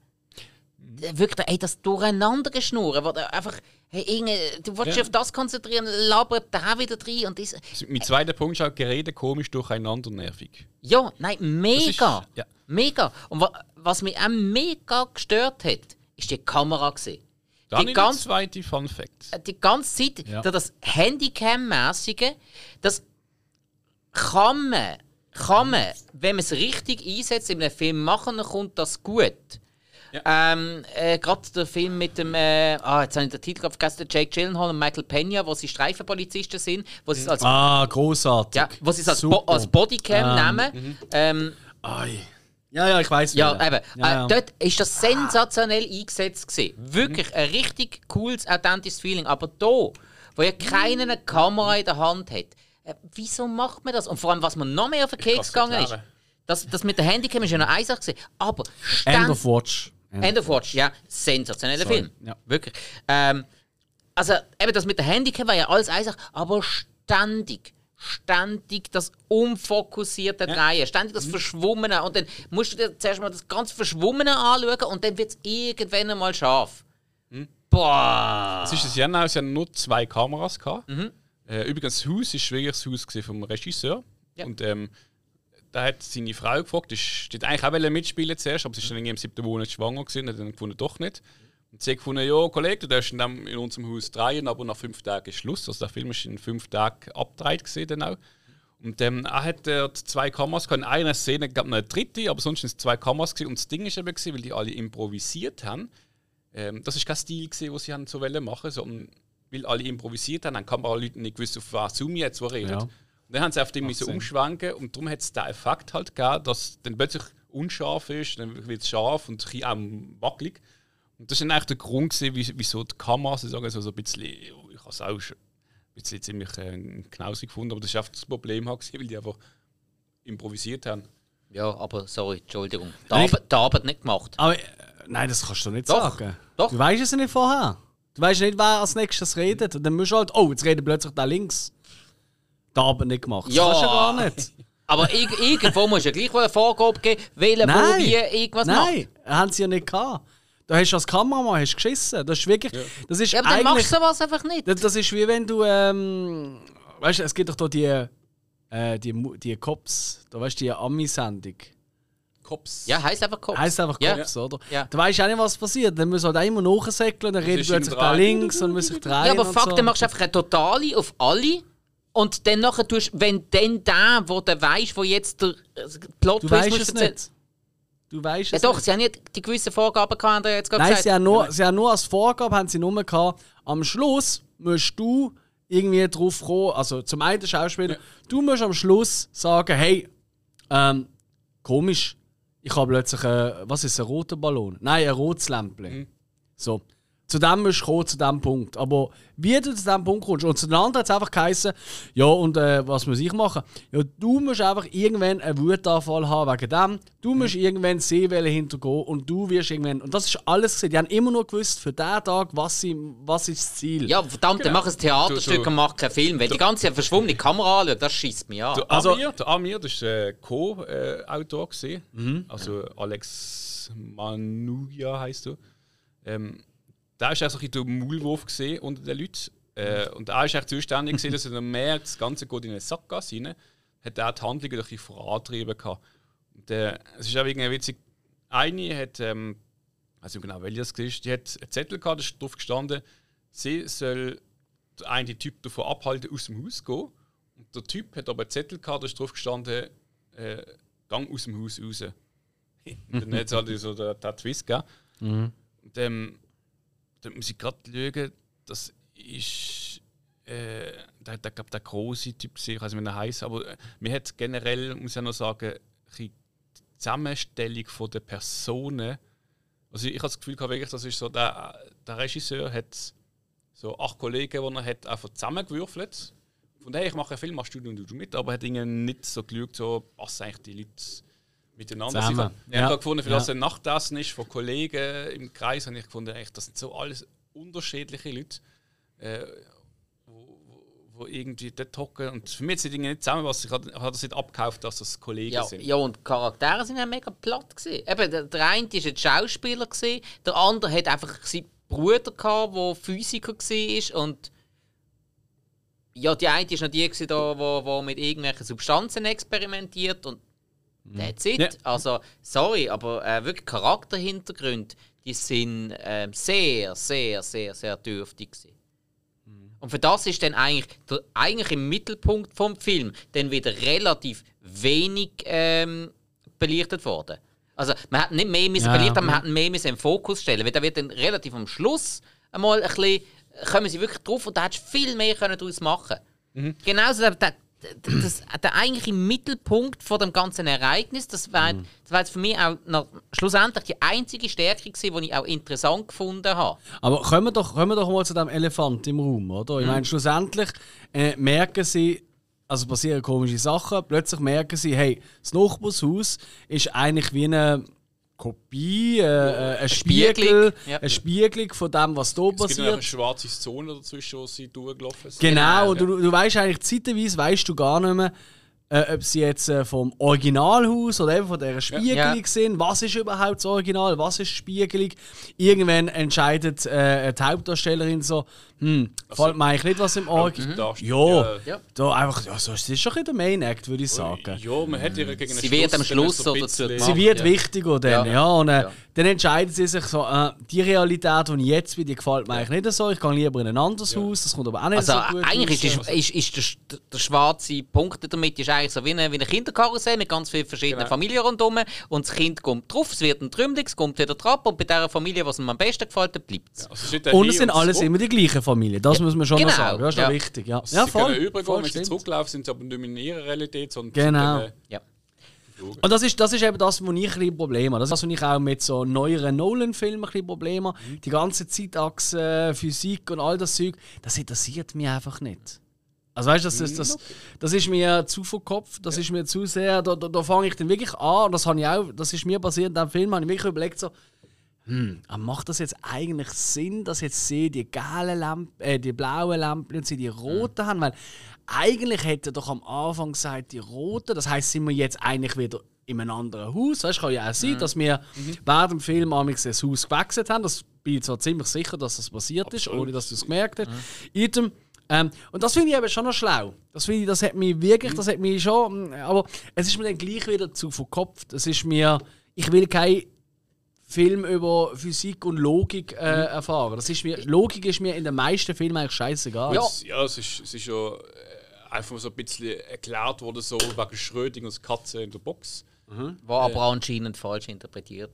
Wirklich, ey, das Durcheinandergeschnurren, wo du einfach, hey, Inge, du willst dich Ja. auf das konzentrieren, labert da wieder rein und das. Mein zweiter Punkt ist auch Gerede komisch durcheinander nervig. Ja, nein, mega. ist- ja. Mega. Und wa was mich auch mega gestört hat, ist die Kamera gesehen. Dann Die ganz- zweite Fun Fact. die ganze Zeit, Ja. da das Handycam-mäßige, das kann man, kann man, wenn man es richtig einsetzt, in einem Film machen, dann kommt das gut. Ähm, äh, Gerade der Film mit dem, äh, ah, jetzt habe ich den Titel vergessen, Jake Gyllenhaal und Michael Pena, wo sie Streifenpolizisten sind, wo sie es als, Ah, großartig. ja, wo sie es als, Bo als Bodycam Ähm, nehmen. Ähm, Ei. Ja, ja, ich weiß Ja, eben. Ja, ja. Äh, dort ist das sensationell eingesetzt gewesen. Wirklich ein richtig cooles, authentisches Feeling. Aber da, wo ja keiner eine Kamera in der Hand hat, äh, wieso macht man das? Und vor allem, was mir noch mehr auf den Keks gegangen ist, das, das mit der Handycam ist ja noch eine Sache. Aber End of Watch. End of Watch, ja, sensationeller Sorry, Film. ja. Wirklich. Ähm, also, eben das mit der Handycam war ja alles eine Sache, aber ständig, ständig das unfokussierte Drehen, ständig Mhm. das Verschwommene. Und dann musst du dir zuerst mal das ganz Verschwommene anschauen und dann wird es irgendwann einmal scharf. Mhm. Boah! Es ist das Jahr es haben nur zwei Kameras gehabt. Mhm. Äh, übrigens, das Haus ist wirklich das Haus vom Regisseur. Ja. Und ähm, da hat seine Frau gefragt, die hat eigentlich auch mitspielen zuerst, aber sie ist dann im siebten Monat schwanger gewesen, hat dann gefunden, doch nicht. Und sie hat gefunden, ja, Kollege, du darfst in, in unserem Haus drehen, aber nach fünf Tagen ist Schluss. Also der Film ist in fünf Tagen abgedreht gewesen dann auch. Und ähm, er hat dort zwei Kameras gehabt. In einer Szene gab es eine dritte, aber sonst sind es zwei Kameras gewesen. Und das Ding ist eben, gewesen, weil die alle improvisiert haben, ähm, das ist kein Stil, den sie haben so machen sondern weil alle improvisiert haben, haben Kameraleute nicht gewusst, auf was Zoom jetzt wo redet. Ja. Dann haben sie auf dem müssen umschwenken und darum hat es den Effekt halt gegeben, dass dann plötzlich unscharf ist, dann wird es scharf und ein bisschen auch wackelig. Und das ist dann eigentlich der Grund, gewesen, wie- wieso die Kameras, ich sage so, so ein bisschen, ich habe es auch schon ein bisschen ziemlich äh, knausig gefunden, aber das war einfach das Problem, halt gewesen, weil die einfach improvisiert haben. Ja, aber sorry, Entschuldigung. Die Nein, ich- Arbeit, die Arbeit nicht gemacht. Aber äh, nein, das kannst du nicht Doch, sagen. doch. Du weißt es nicht vorher. Du weißt nicht, wer als nächstes redet. Und dann musst du halt, oh, jetzt redet plötzlich der links. Da aber nicht gemacht. Das Ja. kannst du ja gar nicht. Aber irg irgendwo muss ja gleich eine Vorgabe geben, welcher wo Nein. wie irgendwas macht. Nein, haben sie ja nicht gehabt. Da hast du als Kameramann hast geschissen. Das ist wirklich. Das ist Ja, aber dann machst du sowas einfach nicht. Das, das ist wie wenn du. Ähm, weißt du, es gibt doch da die. Äh, die, die Cops. Da weißt du, die Ami-Sendung. Cops. Ja, heißt einfach Kopf. Heißt einfach Ja. Cops, oder? Ja. Da weißt du auch nicht, was passiert. Dann muss halt auch immer nachsäckeln, dann redet plötzlich der Draht. links und muss sich drehen. Ja, aber fuck, so. dann machst du einfach eine Totale auf alle. Und dann nachher tust wenn dann der, wo der weißt, wo jetzt der äh, Plot Du weißt es nicht. Du weißt Ja es doch, nicht. sie haben nicht die gewissen Vorgaben gehabt, haben jetzt gerade Nein, gesagt. sie haben, nur, sie haben nur als Vorgabe haben sie nur gehabt, am Schluss musst du irgendwie drauf kommen, also zum einen der Schauspieler, du musst am Schluss sagen, hey, ähm, komisch, ich habe plötzlich, äh, was ist ein roter Ballon? Nein, ein rotes Lämpchen. So. Zu dem musst du kommen, zu dem Punkt. Aber wie du zu dem Punkt kommst, und zu den anderen hat es einfach geheißen, ja, und äh, was muss ich machen? Ja, du musst einfach irgendwann einen Wutanfall haben wegen dem. Du musst irgendwann sehen, welchen hintergehen und du wirst irgendwann. Und das ist alles gesehen. Die haben immer nur gewusst, für diesen Tag, was, sie, was ist das Ziel. Ja, verdammt, dann mach ein Theaterstück Du- du- und mach keinen Film. Wenn die ganze verschwommene Kamera anschaut, das schießt mich an. Der Also- Amir, der Amir, das war äh, Co-Autor. gewesen. Also Alex Manuja heißt du. Ähm, der war so ein der Maulwurf unter den Leuten. Äh, und er war eigentlich zuständig, gewesen, dass er dann merkt, das Ganze geht in eine Sackgasse rein. Hat er die Handlungen ein bisschen vorantrieben gehabt. Und äh, es ist auch irgendwie witzig. Eine hat, ähm, also genau welche das war, die hat einen Zettel gehabt, da ist drauf gestanden, sie soll den einen Typ davon abhalten, aus dem Haus zu gehen. Und der Typ hat aber einen Zettel gehabt, da ist drauf gestanden, äh, Gang aus dem Haus raus. Und dann hat es halt so den, den Twist gegeben. Und ähm, da muss ich gerade schauen, das ist. Äh, der, der, glaub, der große Typ, gewesen, ich weiß nicht, wie er heißt, aber äh, mir hat generell, muss ich noch sagen, die Zusammenstellung der Personen. Also ich habe das Gefühl, wirklich, das ist so, der, der Regisseur hat so acht Kollegen, die er hat einfach zusammengewürfelt. Von daher, ich mache einen Film, machst du und du mit, aber er hat irgendwie nicht so geschaut, so passen eigentlich die Leute miteinander. Zusammen. Also ich Ja. habe gefunden, für das Ja. ein Nachtessen ist von Kollegen im Kreis, habe ich gefunden, echt, das sind so alles unterschiedliche Leute, äh, wo, wo, wo irgendwie dort hocken. Und für mich sind die Dinge nicht zusammenpassen. Ich habe das nicht abgekauft, dass das Kollegen Ja, sind. ja, und die Charaktere sind ja mega platt. Gewesen. Eben, der, der eine war ein Schauspieler, gewesen, der andere hat einfach seinen Bruder, gehabt, der Physiker war. Und ja, die eine war noch die, gewesen, da, wo, wo mit irgendwelchen Substanzen experimentiert. Und that's it. Ja. Also, sorry, aber äh, wirklich Charakterhintergründe, die sind ähm, sehr, sehr, sehr, sehr dürftig. Gewesen. Und für das ist dann eigentlich, der, eigentlich im Mittelpunkt vom Film dann wieder relativ wenig ähm, belichtet worden. Also man hat nicht mehr müssen Ja, verliert, aber man hat mehr müssen im Fokus stellen, weil da wird dann relativ am Schluss einmal ein bisschen, kommen sie wirklich drauf und da hättest du viel mehr können daraus machen Genauso der, der, das, der eigentliche Mittelpunkt von dem ganzen Ereignis, das war, das war jetzt für mich auch noch, schlussendlich die einzige Stärke gewesen, die ich auch interessant gefunden habe. Aber kommen wir doch, kommen wir doch mal zu dem Elefant im Raum, oder? Ich meine, schlussendlich äh, merken sie, also passieren komische Sachen, plötzlich merken sie, hey, das Nachbarshaus ist eigentlich wie eine Kopie, äh, äh, ein Spiegel, ja. eine Spiegelung von dem, was hier Es gibt eine passiert. schwarze Zone dazwischen, wo sie durchgelaufen sind. Genau, Genau, und du, du weißt eigentlich zeitweise weißt du gar nicht mehr, äh, ob sie jetzt äh, vom Originalhaus oder eben von dieser Spiegelung Ja. sind. Was ist überhaupt das Original? Was ist Spiegelung? Irgendwann entscheidet äh, die Hauptdarstellerin so, hm, gefällt mir eigentlich nicht, was im Original Darsteller. Ja, Ja. da einfach, ja, so, das ist schon ein der Main Act, würde ich sagen. Ja, man hat ihre gegen Sie wird am Schluss so ein dazu Sie gemacht. wird ja. wichtiger dann, ja. Ja. und äh, Ja. dann entscheiden sie sich so, äh, die Realität, die ich jetzt bin, die gefällt mir eigentlich nicht so. Ich gehe lieber in ein anderes Haus, das kommt aber auch nicht Also so gut eigentlich raus. ist, die, ist, ist der, der schwarze Punkt damit ist eigentlich so wie eine, wie eine Kinderkarussell mit ganz vielen verschiedenen Genau. Familien rundherum und das Kind kommt drauf, es wird ein Trümmling, es kommt wieder drauf und bei der Familie, was ihm am besten gefällt, bleibt es. Also es ist Und es sind alles immer die gleichen Familien, das muss man schon genau, noch sagen. Das ist ja. wichtig. Ja, Sie ja voll. übergehen, voll wenn sie zurücklaufen, sind sie aber nicht mehr in ihrer Realität, sondern Genau. Ja. Und das ist, das ist eben das, wo ich ein bisschen Probleme habe. Das ist das, was ich auch mit so neueren Nolan-Filmen ein bisschen Probleme habe. Mhm. Die ganze Zeitachse, Physik und all das Zeug, das interessiert mich einfach nicht. Also weißt du, das, das, Mhm, das, das ist mir zu verkopft, das ist mir zu sehr, da, da, da fange ich dann wirklich an, und das habe ich auch, das ist mir passiert in diesem Film, habe ich wirklich überlegt so, hm, macht das jetzt eigentlich Sinn, dass jetzt sie die gelben Lampen, äh, die blauen Lampen und sie die roten haben? Weil eigentlich hätte er doch am Anfang gesagt, die roten, das heißt, sind wir jetzt eigentlich wieder in einem anderen Haus. Weißt, kann ja auch sein, dass wir während dem Film amigs das Haus gewechselt haben. Das bin ich zwar ziemlich sicher, dass das passiert ist, ohne dass du es gemerkt hast. Item. Ähm, und das finde ich eben schon noch schlau. Das finde ich, das hat mich wirklich, das hat mich schon, aber es ist mir dann gleich wieder zu verkopft. Es ist mir, ich will kein Film über Physik und Logik äh, erfahren. Das ist mir, Logik ist mir in den meisten Filmen eigentlich scheißegal. Ja. Es, ja, es ist, es ist ja äh, einfach so ein bisschen erklärt worden, so wegen Schrödingers Katze in der Box. War aber anscheinend falsch interpretiert.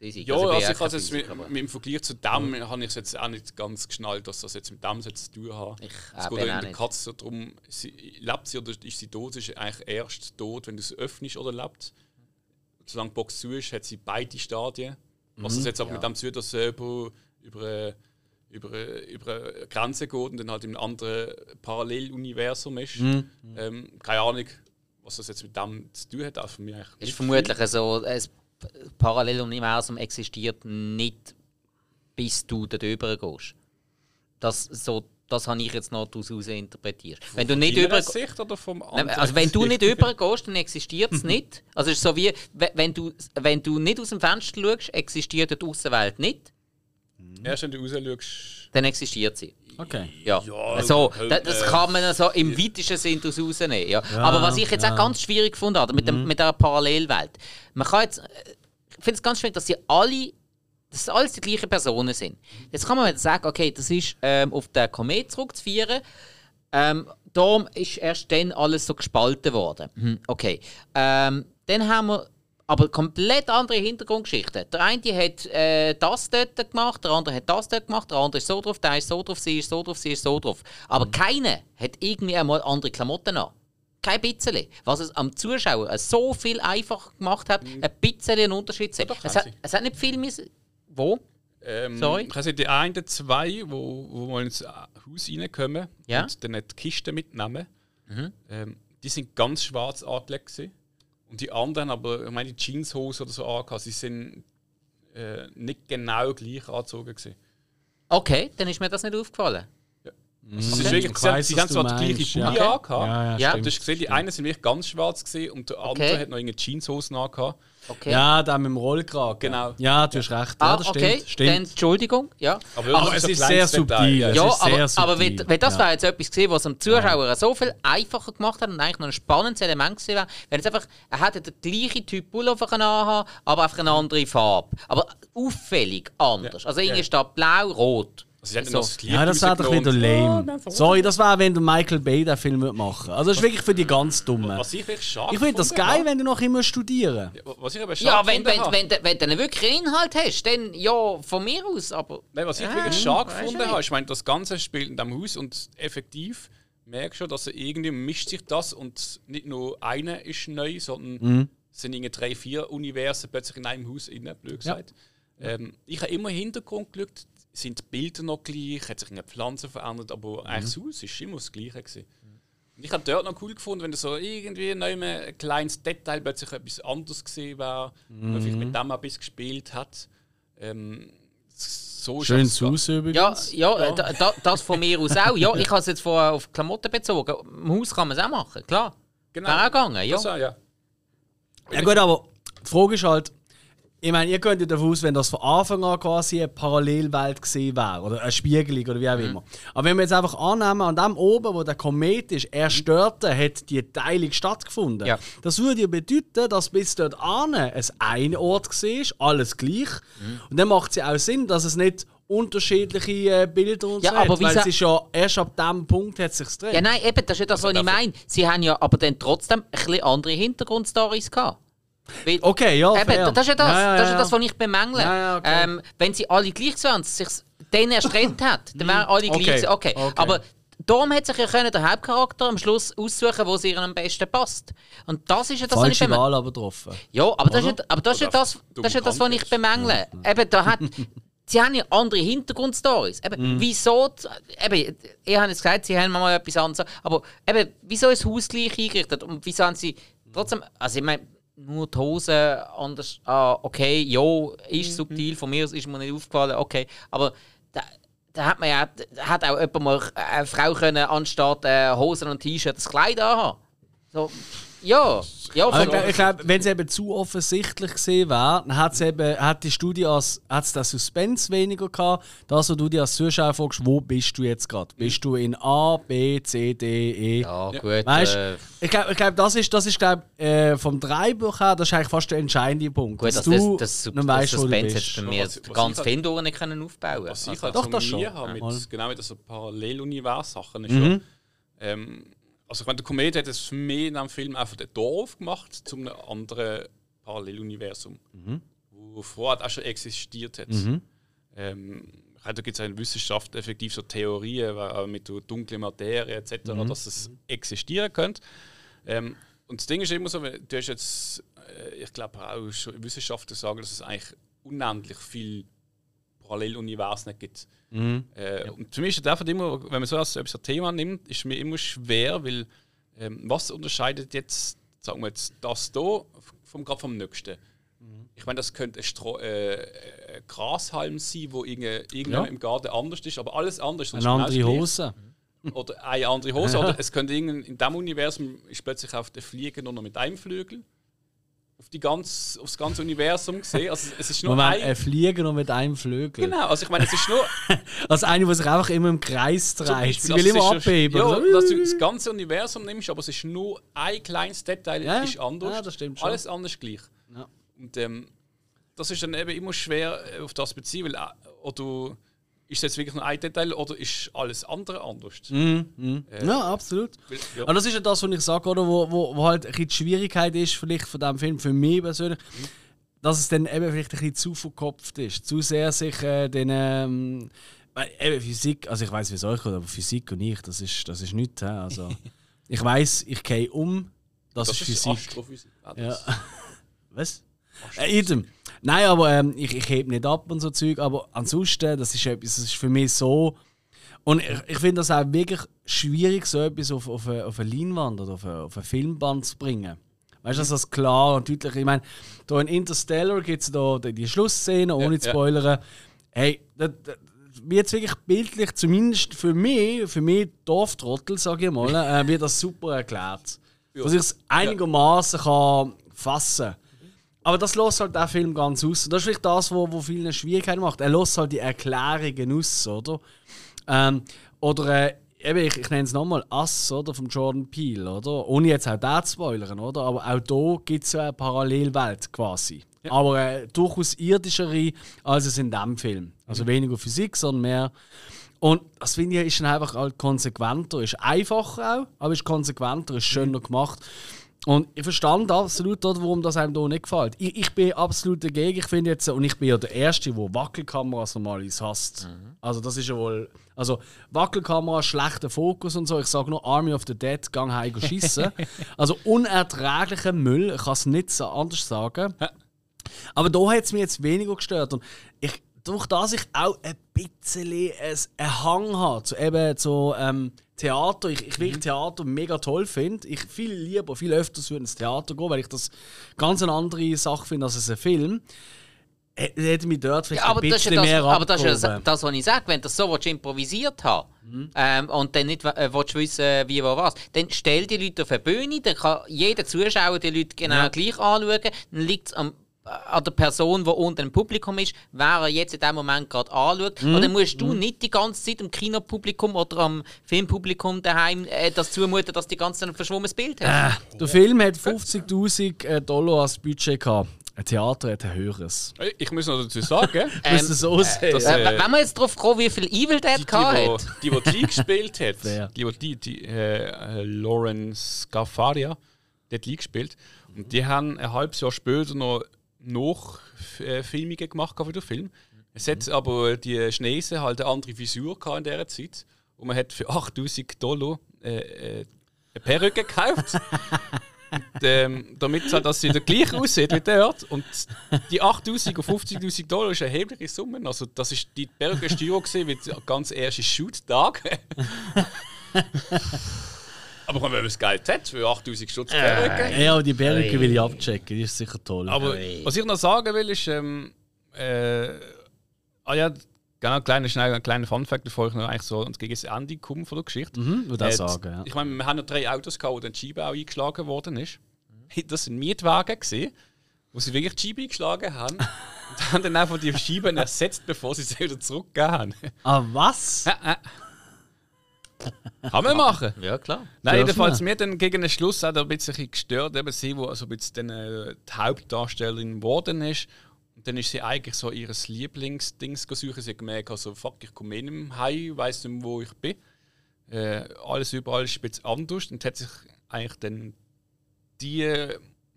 Ja, also also ich habe jetzt mit, mit, im Vergleich zu dem habe ich es jetzt auch nicht ganz geschnallt, dass das jetzt mit dem jetzt zu tun hat. Ich, es äh, geht ja auch in der. Katze darum, sie, lebt sie oder ist sie tot? Sie ist eigentlich erst tot, wenn du sie öffnest oder lebt. Solange die Box zu ist, hat sie beide Stadien. Was das jetzt aber mit dem sie über, über, über, eine Grenze geht und dann halt in einem anderen Paralleluniversum ist. Ähm, keine Ahnung, was das jetzt mit dem zu tun hat. Auch für mich ist vermutlich so, ein Paralleluniversum existiert nicht, bis du dort rüber gehst. Das, so, das habe ich jetzt noch daraus interpretiert. Wenn du nicht über Sicht oder vom Nein, anderen? Also wenn du nicht übergehst, dann existiert es nicht. Also es ist so wie, we- wenn du, wenn du nicht aus dem Fenster schaust, existiert die Außenwelt nicht, Erst wenn du raus schaust. dann existiert sie. Okay. Ja, Ja, so, das, das kann man so im weitesten Sinn daraus rausnehmen. Ja. Aber was ich jetzt auch ganz schwierig gefunden habe, mit, dem, mit der Parallelwelt, man kann jetzt, äh, ich finde es ganz schwierig, dass sie alle, dass es alles die gleichen Personen sind. Jetzt kann man sagen, okay, das ist ähm, auf den Komet zurückzuführen. Ähm, darum ist erst dann alles so gespalten worden. Hm, okay. Ähm, dann haben wir aber komplett andere Hintergrundgeschichten. Der eine hat äh, das dort gemacht, der andere hat das dort gemacht, der andere ist so drauf, der ist so drauf, sie ist so drauf, sie ist so drauf. Aber keiner hat irgendwie einmal andere Klamotten an. Kein bisschen. Was es am Zuschauer so viel einfacher gemacht hat, ein bisschen einen Unterschied zu sehen. Es hat, es hat nicht viel mehr. Wo? Ähm, Sorry? Ich habe die einen, zwei, wo, wo mal ins Haus reinkommen Ja. Mhm. und dann die Kiste mitnehmen. Ähm, die sind ganz schwarz angelegt. Gewesen. Und die anderen, aber ich meine, die Jeanshose oder so angehabt, sie sind äh, nicht genau gleich angezogen. Gewesen. Okay, dann ist mir das nicht aufgefallen. Also es ist Ich wirklich, sie, weiss, sie haben zwar die gleiche Pulli ja. angehabt. Ja, ja, Ja. Du hast gesehen, die einen sind wirklich ganz schwarz gewesen und der andere Okay. hat noch irgendeine Jeanshosen angehabt. Okay. Ja, der mit dem Rollkragen. Genau. Ja, du hast recht. Ah, Ja, das okay, stimmt. stimmt. dann Entschuldigung. Ja. Aber es so ist sehr subtil. ja. Es Ja, ist sehr aber, aber subtil. wenn, wenn das Ja. wäre jetzt etwas gewesen, was dem Zuschauer so viel einfacher gemacht hat und eigentlich noch ein spannendes Element gewesen wäre, wenn es einfach, er hätte den gleichen Typ Pullover anhaben, aber einfach eine andere Farbe. Aber auffällig anders. Also irgendwie Ja. statt blau, rot. Sie So. das Ja, das wäre doch wieder lame. Sorry, das wäre, wenn du Michael Bay den Film machen Also, das ist wirklich für die ganz Dummen. Was ich wirklich schade Ich finde das geil, habe- wenn du noch immer studieren. Ja, Was ich aber schade Ja, wenn, wenn, wenn, wenn, wenn du einen wirklichen Inhalt hast, dann ja, von mir aus, aber. Nein, was ich Ja, wirklich schade gefunden habe, ich meine, das Ganze spielt in diesem Haus und effektiv merkst du schon, dass er irgendwie mischt sich das und nicht nur eine ist neu, sondern es sind irgendwie drei, vier Universen plötzlich in einem Haus innen, blöd gesagt. Ähm, ich habe immer im Hintergrund geschaut, sind die Bilder noch gleich, hat sich eine Pflanze verändert, aber eigentlich das Haus ist immer das Gleiche. Gewesen. Und ich habe dort noch cool gefunden, wenn da so irgendwie noch immer ein kleines Detail plötzlich etwas anderes gesehen wäre, man vielleicht mit dem ein bisschen gespielt hat. Ähm, so Schönes Haus Ja, übrigens. ja, Da, da, das von mir aus auch. Ja, ich habe es jetzt vorher auf Klamotten bezogen. Im Haus kann man es auch machen, klar. Genau. Wäre auch gegangen, ja. Das, auch, ja. Ja gut, aber die Frage ist halt, ich meine, ihr könnt ja davon aus, wenn das von Anfang an quasi eine Parallelwelt gesehen wäre, oder eine Spiegelung oder wie auch immer. Aber wenn wir jetzt einfach annehmen, an dem oben, wo der Komet ist, er störte, hat die Teilung stattgefunden. Ja. Das würde ja bedeuten, dass bis dort an es ein Ort war, alles gleich. Und dann macht es ja auch Sinn, dass es nicht unterschiedliche äh, Bilder und Ja, so aber hat, weil es ist ja erst ab dem Punkt hat sich gedreht. Ja, nein, eben, das ist ja das, was ich meine. Sie haben ja aber dann trotzdem ein bisschen andere Hintergrundstories gehabt. Weil, Okay, ja, eben, das ist ja das, Ja, ja, das, ist ja. das was ich bemängle. Ja, okay. ähm, wenn sie alle gleich wären, sich dann erst hat, dann wären alle gleich Okay, okay. okay. Aber darum hat sich ja können der Hauptcharakter am Schluss aussuchen, wo es ihr am besten passt. Und das ist ja das, was ich bemängle. Wahl aber getroffen. Ja, aber das ist, aber das, ist ja das, das, ist ja das was ich bemängle. Eben, da hat, sie haben ja andere Hintergrundstories. Eben, wieso, eben, ihr habt jetzt gesagt, sie haben mal etwas anderes, aber eben, wieso ist das Haus gleich eingerichtet und wieso haben sie trotzdem, also ich meine, nur die Hose anders, ah, okay, ja, ist subtil, von mir aus ist mir nicht aufgefallen, okay, aber da, da hat man ja, da hat auch jemand mal eine Frau können, anstatt äh, Hosen und T-Shirt das Kleid anhaben. So, ja, ja, Aber ich glaube, glaub, wenn es eben zu offensichtlich gesehen wäre, dann hat eben, hat die Studie als, hat's den Suspense weniger gehabt. Das, wo du dir als Zuschauer fragst, wo bist du jetzt gerade? Bist du in A, B, C, D, E? ja, gut. Weißt äh, ich glaube, ich glaub, das ist, das ist glaub, äh, vom Drehbuch her, das ist eigentlich fast der entscheidende Punkt. Gut, dass das, du das, das, nicht das weißt, du Suspense bist. hätte bei mir Was- was den ganzen ich halt- nicht können aufbauen Was ich also, halt Doch, das schon. Habe, Ja. mit, genau mit so Parallelunivers-Sachen ist Mhm. ja, ähm, also ich meine, der Komet hat es für mich in einem Film einfach den Dorf gemacht zu einem anderen Paralleluniversum, Mhm. wo vorher auch schon existiert hat. Ähm, da gibt es in Wissenschaft effektiv so Theorien mit dunklen Materie etc., Mhm. dass es existieren könnte. Ähm, und das Ding ist immer so, wenn- du hast jetzt, äh, ich glaube auch schon Wissenschaftler sagen, dass es eigentlich unendlich viel Paralleluniversen gibt. Mhm. Äh, Und für mich ist es einfach immer, wenn man so etwas als Thema nimmt, ist mir immer schwer, weil ähm, was unterscheidet jetzt, sagen wir jetzt, das hier vom, gerade vom nächsten? Ich meine, das könnte ein, Stro äh, ein Grashalm sein, wo irgendwann Ja. im Garten anders ist, aber alles anders Eine andere das. Hose. Oder eine andere Hose. Oder es könnte in diesem Universum ist plötzlich auf der Fliege nur noch mit einem Flügel. Auf, die ganz, auf das ganze Universum gesehen. Also es ist nur Moment, ein. ein Flieger noch mit einem Flügel. Genau, also ich meine, es ist nur. Also eine, die sich einfach immer im Kreis dreht. Sie also will es immer abheben. Ja, so. dass du das ganze Universum nimmst, aber es ist nur ein kleines Detail Ja, ist anders. ja, das stimmt schon. Alles anders gleich. Ja. Und ähm, das ist dann eben immer schwer äh, auf das beziehen, weil äh, oder ist jetzt wirklich nur ein Detail oder ist alles andere anders? Mhm, mhm. ja, absolut. Weil- ja. Und das ist ja das, was ich sage, oder? Wo, wo, wo halt ein bisschen die Schwierigkeit ist, vielleicht von diesem Film, für mich persönlich, dass es dann eben vielleicht ein bisschen zu verkopft ist. Zu sehr sich äh, den. Ähm, weil eben Physik, also ich weiß, wie es euch geht, aber Physik und ich, das ist, das ist nichts. Also, ich weiß, ich gehe um, das, Das ist ist Physik. Astrophysik. Ah, Ja. das- Was? Äh, idem. Nein, aber ähm, ich, ich heb nicht ab und so Zeug, aber ansonsten, das ist etwas, das ist für mich so. Und ich, ich finde das auch wirklich schwierig, so etwas auf, auf, eine, auf eine Leinwand oder auf eine, auf eine Filmband zu bringen. Weißt du, dass das klar und deutlich Ich meine, da in Interstellar gibt es da die, Schlussszene, ohne Ja, zu ja. spoilern. Hey, das, das wird wirklich bildlich, zumindest für mich, für mich Dorftrottel, sage ich mal, äh, wird das super erklärt. Ja. Dass ich es einigermaßen kann fassen aber das lässt halt der Film ganz aus. Und das ist vielleicht das, wo, wo vielen Schwierigkeiten macht. Er lässt halt die Erklärungen aus, oder? Ähm, oder äh, eben, ich, ich nenne es nochmal Ass, oder? Von Jordan Peele, oder? Ohne jetzt auch da zu spoilern, oder? Aber auch da gibt es ja eine Parallelwelt quasi. Aber äh, durchaus irdischere als es in diesem Film. Also weniger Physik, sondern mehr. Und das finde ich ist dann einfach halt konsequenter, ist einfacher auch, aber ist konsequenter, ist schöner gemacht. Und ich verstand absolut, dort, warum das einem hier nicht gefällt. Ich, ich bin absolut dagegen. Ich finde jetzt, und ich bin ja der Erste, der Wackelkameras normalerweise hasst. Also das ist ja wohl. Also Wackelkamera, schlechter Fokus und so. Ich sage nur Army of the Dead, gang heim go schiessen. also unerträglicher Müll, ich kann es nicht anders sagen. Aber da hat es mich jetzt weniger gestört. Und ich, durch das ich auch ein bisschen ein- einen Hang habe zu eben zu ähm, Theater, ich, ich wirklich Theater mega toll finde. Ich viel lieber, viel öfters würde ins Theater gehen, weil ich das ganz eine andere Sache finde als ein Film. Hätte mich dort vielleicht Ja, aber ein das bisschen ja das, mehr aber das, ist ja das, was ich sage. Wenn du das so improvisiert hast ähm, und dann nicht äh, willst wissen, wie, wo, was, dann stell die Leute auf eine Bühne, dann kann jeder Zuschauer die Leute genau gleich anschauen. Dann liegt es am an der Person, die unter dem Publikum ist, wer er jetzt in dem Moment gerade anschaut. Und dann musst du nicht die ganze Zeit am Kinopublikum oder am Filmpublikum daheim äh, das zumuten, dass die ganze Zeit ein verschwommenes Bild hat. Der Film hat 50.000 äh, Dollar als Budget gehabt. Ein Theater hat ein höheres. Ich muss noch dazu sagen, Ähm, so sehen. das- äh, äh, wenn wir jetzt drauf kommen, wie viel Evil Dead hat. die, die, die, die gespielt hat, die, die, die äh, äh, Lauren Scafaria, die hat die gespielt. Und die haben ein halbes Jahr später noch Nachfilmungen gemacht für den Film. Es hat aber die Schneise halt eine andere Visur in dieser Zeit. Und man hat für 8000 Dollar äh, äh, eine Perücke gekauft. Und, ähm, damit halt, dass sie gleich aussieht wie dort. Und die 8000 und 50.000 Dollar ist eine erhebliche Summe. Also, das ist die Perücke Steuer gesehen wie der ganz erste Shoot-Tag. Aber wenn man das Geld hat für 8000 Stutz Perücke. Ja, aber die Perücke will ich abchecken, die ist sicher toll. Aber was ich noch sagen will, ist, ähm, äh, ah ja, genau, kleiner, schnell, ein kleiner Funfact, bevor ich noch eigentlich so gegen das Ende komme von der Geschichte. mhm, würde Äh, sagen, ja. Ich meine, wir haben noch drei Autos gehabt, wo dann die Scheibe auch eingeschlagen worden ist. Das sind Mietwagen gesehen, wo sie wirklich die Scheibe eingeschlagen haben und haben dann einfach die Scheiben ersetzt, bevor sie sie wieder zurückgegeben haben. Ah, was? Kann man machen. Ja, klar. Nein, jedenfalls mir dann gegen den Schluss auch ein bisschen gestört, eben sie, wo also ein bisschen äh, die Hauptdarstellerin geworden ist. Und dann ist sie eigentlich so ihres Lieblingsdings gesucht. Sie hat gemerkt, also fuck, ich komme eh nicht mehr heim, weiss nicht wo ich bin. Äh, alles überall ist ein bisschen anders und hat sich eigentlich dann die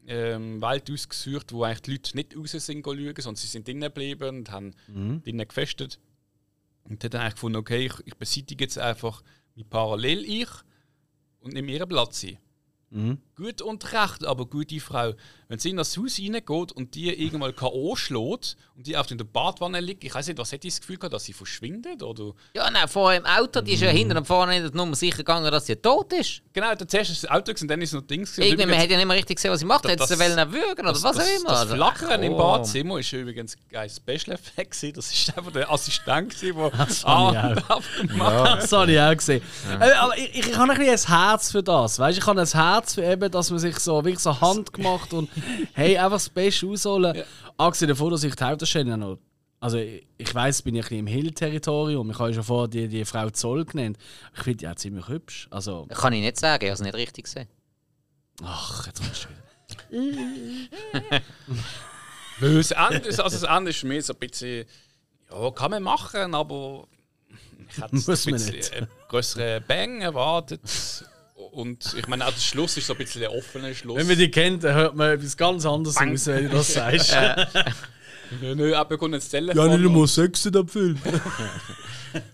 ähm, Welt ausgesucht, wo eigentlich die Leute nicht raus sind schauen, sondern sie sind drinnen geblieben und haben drinnen gefestet. Und hat dann eigentlich gefunden, okay, ich, ich beseitige jetzt einfach mein Parallel-Ich und nehme ihren Platz ein. Mhm. Gut und recht, aber gute Frau. Wenn sie in das Haus reingeht und die irgendwann K.O. schlägt und die auf der Badwanne liegt, ich weiß nicht, was hätte ich das Gefühl gehabt, dass sie verschwindet? Oder? Ja, nein, vorher im Auto, die ist ja hinten und vorne nicht nur sicher gegangen, dass sie tot ist. Genau, dann zuerst ist das Auto und dann ist noch Dings. gewesen. Irgendwie, man hat ja nicht mehr richtig gesehen, was sie macht. Hätte sie wollen würgen oder was auch immer. das Also, Flackern im ach, Badzimmer ist übrigens ein Special gewesen. Das ist einfach der Assistent, der habe ich abgemacht Das habe ich auch gesehen. Äh, aber ich, ich, ich habe ein bisschen ein Herz für das. Weißt? Ich habe ein Herz für eben, dass man sich so wirklich so Hand gemacht und hey, einfach das Beste rausholen. Abgesehen davon, dass ich die Hauptdarstellerin noch. Also ich, ich weiß, bin ich ein bisschen im Hill-Territorium. Ich habe ja schon vorher die, die Frau Zoll genannt. Ich finde die auch ziemlich hübsch. Also, Kann ich nicht sagen, ich habe es nicht richtig gesehen. ach, jetzt kommst du wieder. Das Ende, ist- also das Ende ist für mich so ein bisschen, ja, kann man machen, aber ich hätte Muss ein man bisschen nicht. einen größeren Bang erwartet. Und ich meine, auch der Schluss ist so ein bisschen ein offener Schluss. Wenn man die kennt, dann hört man etwas ganz anderes Bang. aus, wenn du das sagst. Nö, nö, aber kommt ins Telefon. mal Sex in dem Film.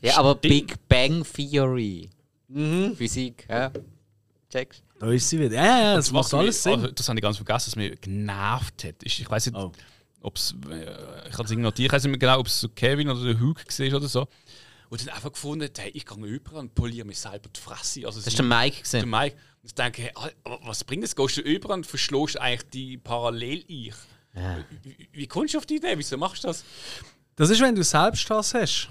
Ja, aber Big Bang Theory. Physik, ja. Checkst Da ist sie wieder. Ja, ja, das was macht alles mich, Sinn. also, das habe ich ganz vergessen, was mich genervt hat. Ist, ich weiß nicht, Oh. ob es. Äh, ich habe es irgendwie ich weiß nicht mehr genau, ob es so Kevin oder der Hugh war oder so. Und dann einfach gefunden, hey, ich gehe über und poliere mich selber die Fresse. Also, Das ist der Mike. der Gewesen. Mike. Und ich denke, hey, aber was bringt das? Gehst du über und verschlägst eigentlich die Parallel-Ich? Wie, wie, wie kommst du auf die Idee? Wieso machst du das? Das ist, wenn du Selbsthass hast.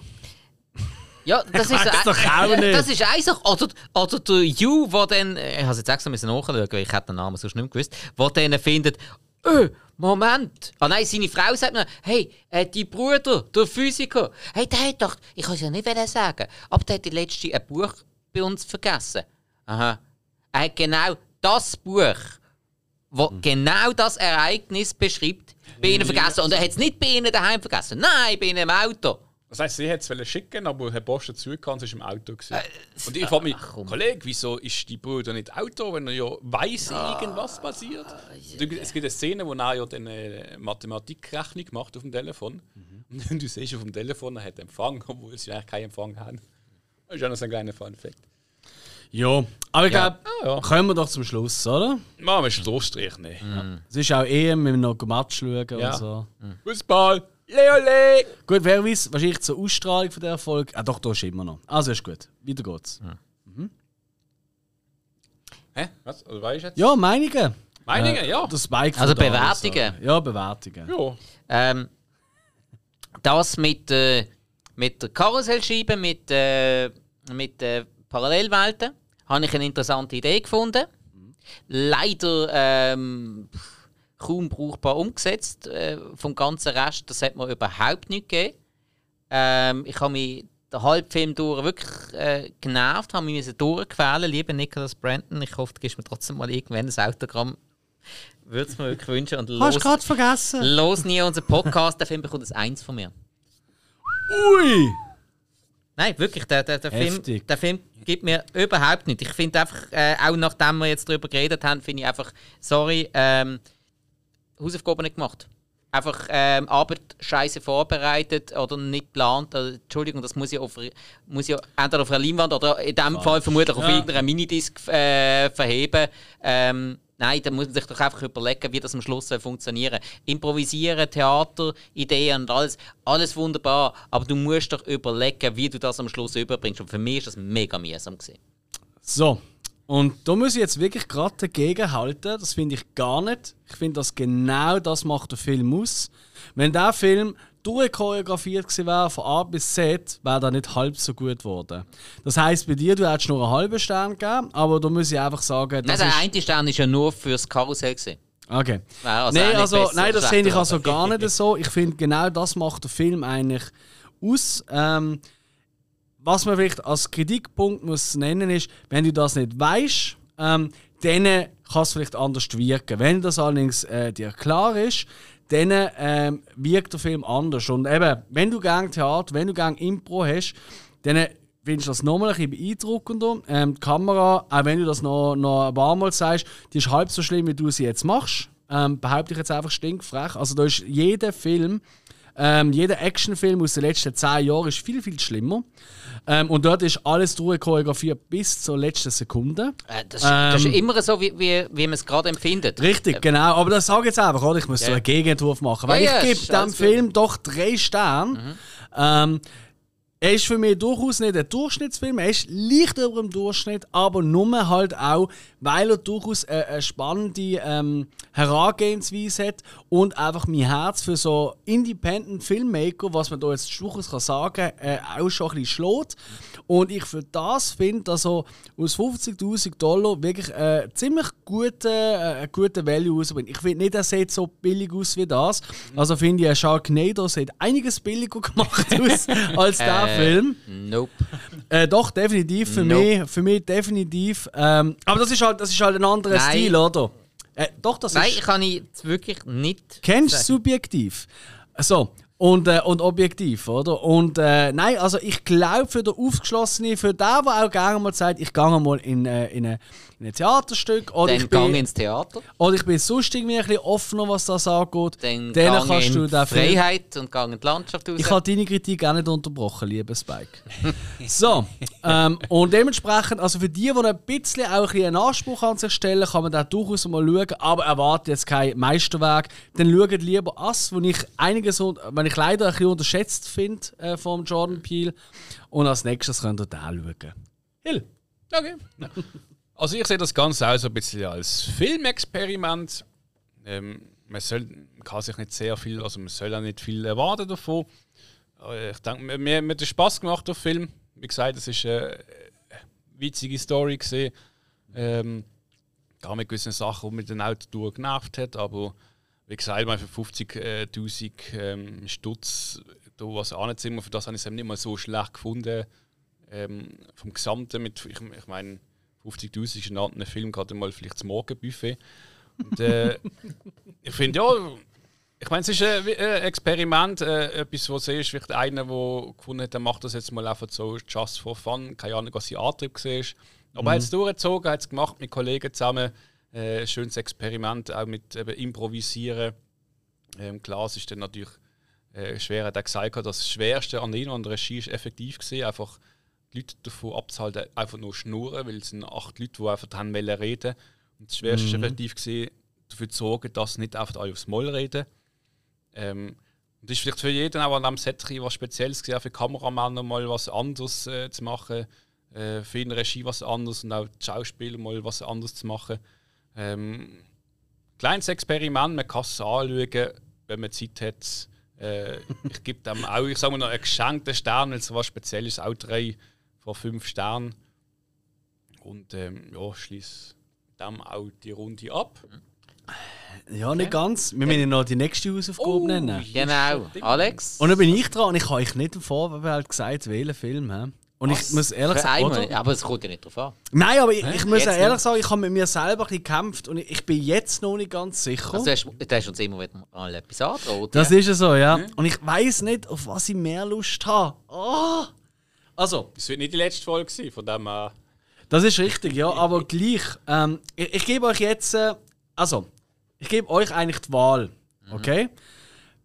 Ja, das ist, doch auch nicht. das ist eins. Oder, oder der You, der dann, ich habe es jetzt extra müssen nachschauen, weil ich hätte den Namen sonst nicht mehr gewusst, der dann findet, äh, Moment. Ah nein, seine Frau sagt mir, hey, äh, die Bruder, der Physiker, hey, der hat doch, ich kann es ja nicht sagen, aber der hat die letzte ein Buch bei uns vergessen. Aha. Er hat genau das Buch, wo genau das Ereignis beschreibt, Bienen vergessen. Und er hat es nicht Bienen daheim vergessen. Nein, Bienen im Auto. Das heisst, sie hätte es schicken, aber Herr Bosch dazu kann, es war im Auto. Gewesen. und ich frage mich, komm. Kollege, wieso ist die Bruder nicht Auto, wenn er ja weiss, irgendwas passiert? Du- Es gibt eine Szene, wo er ja dann eine Mathematikrechnung macht auf dem Telefon. Und du siehst auf dem Telefon, er hat Empfang, obwohl sie eigentlich keinen Empfang haben. Das ist auch noch so ein kleiner Fun-Fact. Ja, aber ich Ja. glaube, Ah, ja. kommen wir doch zum Schluss, oder? Machen wir einen Schlussstrich, ne? Es ist auch EM, wenn wir noch Match schauen Ja. und so. Fußball! Leole! Gut, wer weiß, wahrscheinlich zur Ausstrahlung von der Folge. Ah, doch, da ist immer noch. Also ist gut. Weiter geht's. Hä? Was? Also, weißt du jetzt? Ja, Meinungen. Meinungen, Äh, ja. Der Spike Also Bewertungen. also. Ja, Bewertungen. Ja. Ähm, das mit, äh, mit der Karussellscheibe, mit, äh, mit äh, Parallelwelten, habe ich eine interessante Idee gefunden. Leider ähm, pff, kaum brauchbar umgesetzt. Äh, vom ganzen Rest, das hat mir überhaupt nicht gegeben. Ähm, ich habe mich den Halbfilm durch wirklich äh, genervt, habe mich durchquälen, lieber Nicholas Brandon. Ich hoffe, du gibst mir trotzdem mal irgendwann ein Autogramm. Würde es mir wirklich wünschen. Und Hast du gerade vergessen? Los nie unseren Podcast, der Film bekommt ein Eins von mir. Ui! Nein, wirklich, der, der, der, Film, der Film gibt mir überhaupt nicht. Ich finde einfach, äh, auch nachdem wir jetzt darüber geredet haben, finde ich einfach, sorry, ähm, Hausaufgaben nicht gemacht. Einfach ähm, Arbeit scheiße vorbereitet oder nicht geplant. Oder, Entschuldigung, das muss ja, auf, muss ja entweder auf einer Leinwand oder in diesem Fall vermutlich auf Ja. irgendeiner Minidisc äh, verheben. Ähm, nein, da muss man sich doch einfach überlegen, wie das am Schluss soll funktionieren Improvisieren, Theater, Ideen und alles, alles wunderbar. Aber du musst doch überlegen, wie du das am Schluss überbringst. Und für mich ist das mega mühsam gewesen. So. Und da muss ich jetzt wirklich gerade dagegen halten. Das finde ich gar nicht. Ich finde, dass genau das macht der Film aus. Wenn der Film durchchoreografiert gewesen wäre, von A bis Z, wäre er nicht halb so gut geworden. Das heisst, bei dir, du hättest nur einen halben Stern gegeben, aber da muss ich einfach sagen, Nein, das der ist... eine Stern ist ja nur fürs Karussell. Gewesen. Okay. Also nein, also, nein, das sehe ich also gar nicht so. Ich finde, genau das macht der Film eigentlich aus. Ähm, was man vielleicht als Kritikpunkt muss nennen ist, wenn du das nicht weißt, ähm, dann kann es vielleicht anders wirken. Wenn das allerdings äh, dir klar ist, dann ähm, wirkt der Film anders. Und eben, wenn du gerne Theater, wenn du gerne Impro hast, dann findest du das nochmal ein bisschen beeindruckender. Ähm, die Kamera, auch wenn du das noch, noch ein paar Mal sagst, die ist halb so schlimm, wie du sie jetzt machst. Ähm, behaupte ich jetzt einfach stinkfrech. Also da ist jeder Film, ähm, jeder Actionfilm aus den letzten zehn Jahren ist viel, viel schlimmer. Ähm, und dort ist alles durchchoreografiert bis zur letzten Sekunde. Äh, das, ist, das ist Ähm, immer so, wie, wie, wie man es gerade empfindet. Richtig, genau. Aber das sage ich jetzt einfach, oder? Ich muss so Ja. einen Gegenentwurf machen. Weil ja, ich gebe dem. Film doch drei Sterne. Ähm, er ist für mich durchaus nicht ein Durchschnittsfilm, er ist leicht über dem Durchschnitt, aber nur halt auch, weil er durchaus eine, eine spannende ähm, Herangehensweise hat und einfach mein Herz für so Independent Filmmaker, was man da jetzt durchaus kann sagen äh, auch schon ein bisschen schlägt. Und ich für das finde, dass er aus 50.000 Dollar wirklich äh, ziemlich gute, äh, guten Value rausbringt. Ich finde nicht, er sieht so billig aus wie das. Also finde ich, ein Sharknado sieht einiges billiger gemacht aus als der Äh, Film. Nope. Äh, doch, definitiv. Für, Nope. mich, für mich definitiv. Ähm, aber das ist, halt, das ist halt ein anderer Nein. Stil, oder? Äh, doch, das Nein, ist. kann ich wirklich nicht. Kennst du subjektiv? So. Und, äh, und objektiv, oder? Und äh, nein, also ich glaube für den Aufgeschlossenen, für den, der auch gerne mal sagt, ich gehe mal in, äh, in, ein, in ein Theaterstück oder Dann ich, bin, gang ins Theater, oder ich bin sonst irgendwie ein bisschen offener, was das angeht, dann, dann gang kannst in du den Film Freiheit und gang in die Landschaft raus. ich habe deine Kritik auch nicht unterbrochen, lieber Spike. so, ähm, und dementsprechend, also für die, die ein bisschen auch ein bisschen einen Anspruch an sich stellen, kann man da durchaus mal schauen, aber erwartet jetzt kein Meisterwerk. Dann schaut lieber Ass, wo ich einiges, wenn ich leider ein bisschen unterschätzt finde äh, vom Jordan Peele. Und als nächstes könnt ihr da schauen. Hill. Okay. Also ich sehe das Ganze auch so ein bisschen als Filmexperiment. Ähm, man, soll, man kann sich nicht sehr viel, also man soll auch nicht viel erwarten davon. Aber ich denke, mir, mir hat es Spaß gemacht, der Film. Wie gesagt, es ist eine witzige Story gesehen. Ähm, gar mit gewissen Sachen, die dem Auto durch genervt hat, aber wie gesagt, mal für 50.000 ähm, Stutz da was anziehen, für das habe ich es nicht mal so schlecht gefunden. Ähm, vom Gesamten mit, ich, ich meine, 50.000 ist ein anderer Film, gerade mal vielleicht das Morgenbuffet. Und, äh, ich finde, ja, Ich meine, es ist ein, wie ein Experiment, äh, etwas, wo siehst, vielleicht einer, der gefunden hat, der macht das jetzt mal einfach so just for fun, keine Ahnung, was sein Antrieb war. Aber er hat es durchgezogen, hat es gemacht mit Kollegen zusammen. Äh, ein schönes Experiment, auch mit eben Improvisieren. Ähm, klar, es ist dann natürlich äh, schwer, hat er gesagt, das Schwerste an ihm an der Regie ist effektiv gesehen, einfach Leute davon abzuhalten, einfach nur schnurren, weil es sind acht Leute, die einfach haben wollen reden. Und das Schwerste ist effektiv gesehen, dafür zu sorgen, dass nicht einfach alle aufs Maul reden. Ähm, und das ist vielleicht für jeden auch an diesem Set was Spezielles gewesen, auch für Kameramänner mal was anderes äh, zu machen, äh, für eine Regie was anderes und auch die Schauspieler mal was anderes zu machen. Ähm, kleines Experiment, man kann es anschauen, wenn man Zeit hat. Äh, ich gebe dem auch, ich sage mal noch, einen geschenkten Stern, weil es so was Spezielles auch drei von fünf Sternen. Und ähm, ja, schließe dem auch die Runde ab. Ja, nicht ganz. Wir müssen noch die nächste Hausaufgabe nennen. Genau. Alex? Und dann bin ich dran und ich habe euch nicht im Vorfeld gesagt, welchen Film. He? Und ich muss ehrlich sagen, oder? Aber es kommt ja nicht drauf an. Nein, aber ich, ich muss Jetzt ja ehrlich nicht? sagen, ich habe mit mir selber ein bisschen gekämpft und ich, bin jetzt noch nicht ganz sicher. Also, du, hast, du hast uns immer wieder mal etwas androht. das ja. ist ja so, ja. Und ich weiß nicht, auf was ich mehr Lust habe. Oh. Also, Das wird nicht die letzte Folge sein, von dem her. das ist richtig, ja, aber gleich. Ähm, ich, ich gebe euch jetzt, äh, also, ich gebe euch eigentlich die Wahl, okay?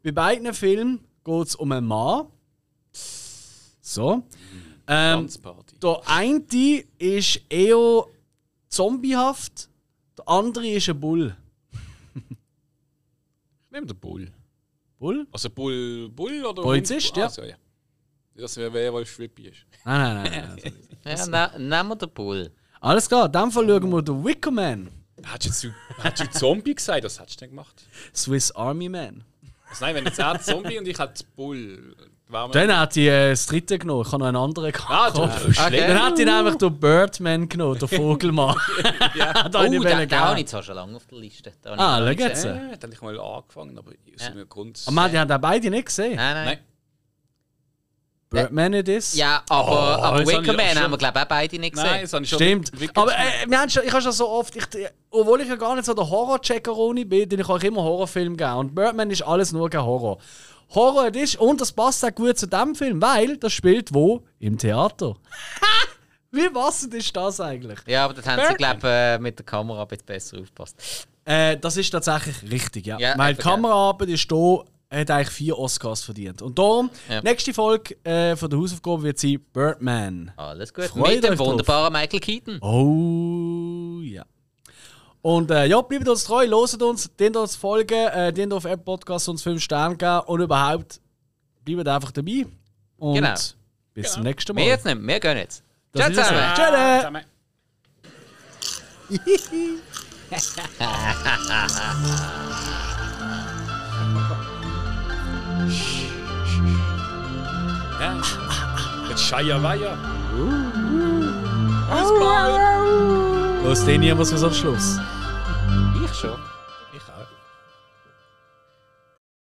Bei beiden Filmen geht es um einen Mann. So. Ähm. Der eine ist eher zombiehaft, der andere ist ein Bull. Ich nehme den Bull. Bull? Also Bull, Bull oder Polizist, ja. Also, ja. Das wäre wer, weil Schwippi ist. Nein, nein, nein. nein. Ja, ne, nehmen wir den Bull. Alles klar, in dem Fall schauen wir den Wicker Man, Hättest du jetzt hättest du Zombie gesagt? Was hättest du denn gemacht? Swiss Army Man. Also nein, wenn jetzt er Zombie und ich hätte Bull. Dann hat die äh, das dritte genommen, ich habe noch einen anderen Ah, gehabt. du schlecht. Dann hat die nämlich den Birdman genommen, den Vogelmann. Ja. da Oh, den, den habe geben. ich zwar schon lange auf der Liste. Habe Ah, schau nicht jetzt. Ja, da habe ich mal angefangen, aber aus einem Grund. Aber die haben auch beide nicht gesehen. Nein, nein. Nein. Birdman it is. Ja, aber, Oh, aber Wicker ich Man haben wir, glaube ich, auch beide nicht gesehen. Nein, das habe ich schon Stimmt. Aber äh, wir haben schon, ich habe schon so oft, ich, obwohl ich ja gar nicht so der Horror-Checkeroni bin, den ich euch immer Horrorfilm geben. Und Birdman ist alles nur kein Horror. Horror es ist, und das passt auch gut zu dem Film, weil das spielt wo? Im Theater. Wie passend ist das eigentlich? Ja, aber das haben sie, glaube ich, äh, mit der Kamera ein bisschen besser aufgepasst. Äh, das ist tatsächlich richtig, ja. Ja, weil die. Kameraarbeit ist hier, hat eigentlich vier Oscars verdient. Und darum, Ja. nächste Folge äh, von der Hausaufgabe wird sein Birdman. Alles gut. Freut mit dem wunderbaren Michael Keaton. Oh ja. Und äh, ja, bleibt uns treu, loset uns, dient uns folgen, äh, dient auf App Podcast uns 5 Sterne geben und überhaupt bleibt einfach dabei. Und Genau. bis zum nächsten Mal. Wir jetzt nicht, wir gehen jetzt. Das Ciao es. zusammen. Tschüss. Ja. Mit Scheierweier. Bis uh, uh. bald. Aus den hier muss man am Schluss. Ich schon.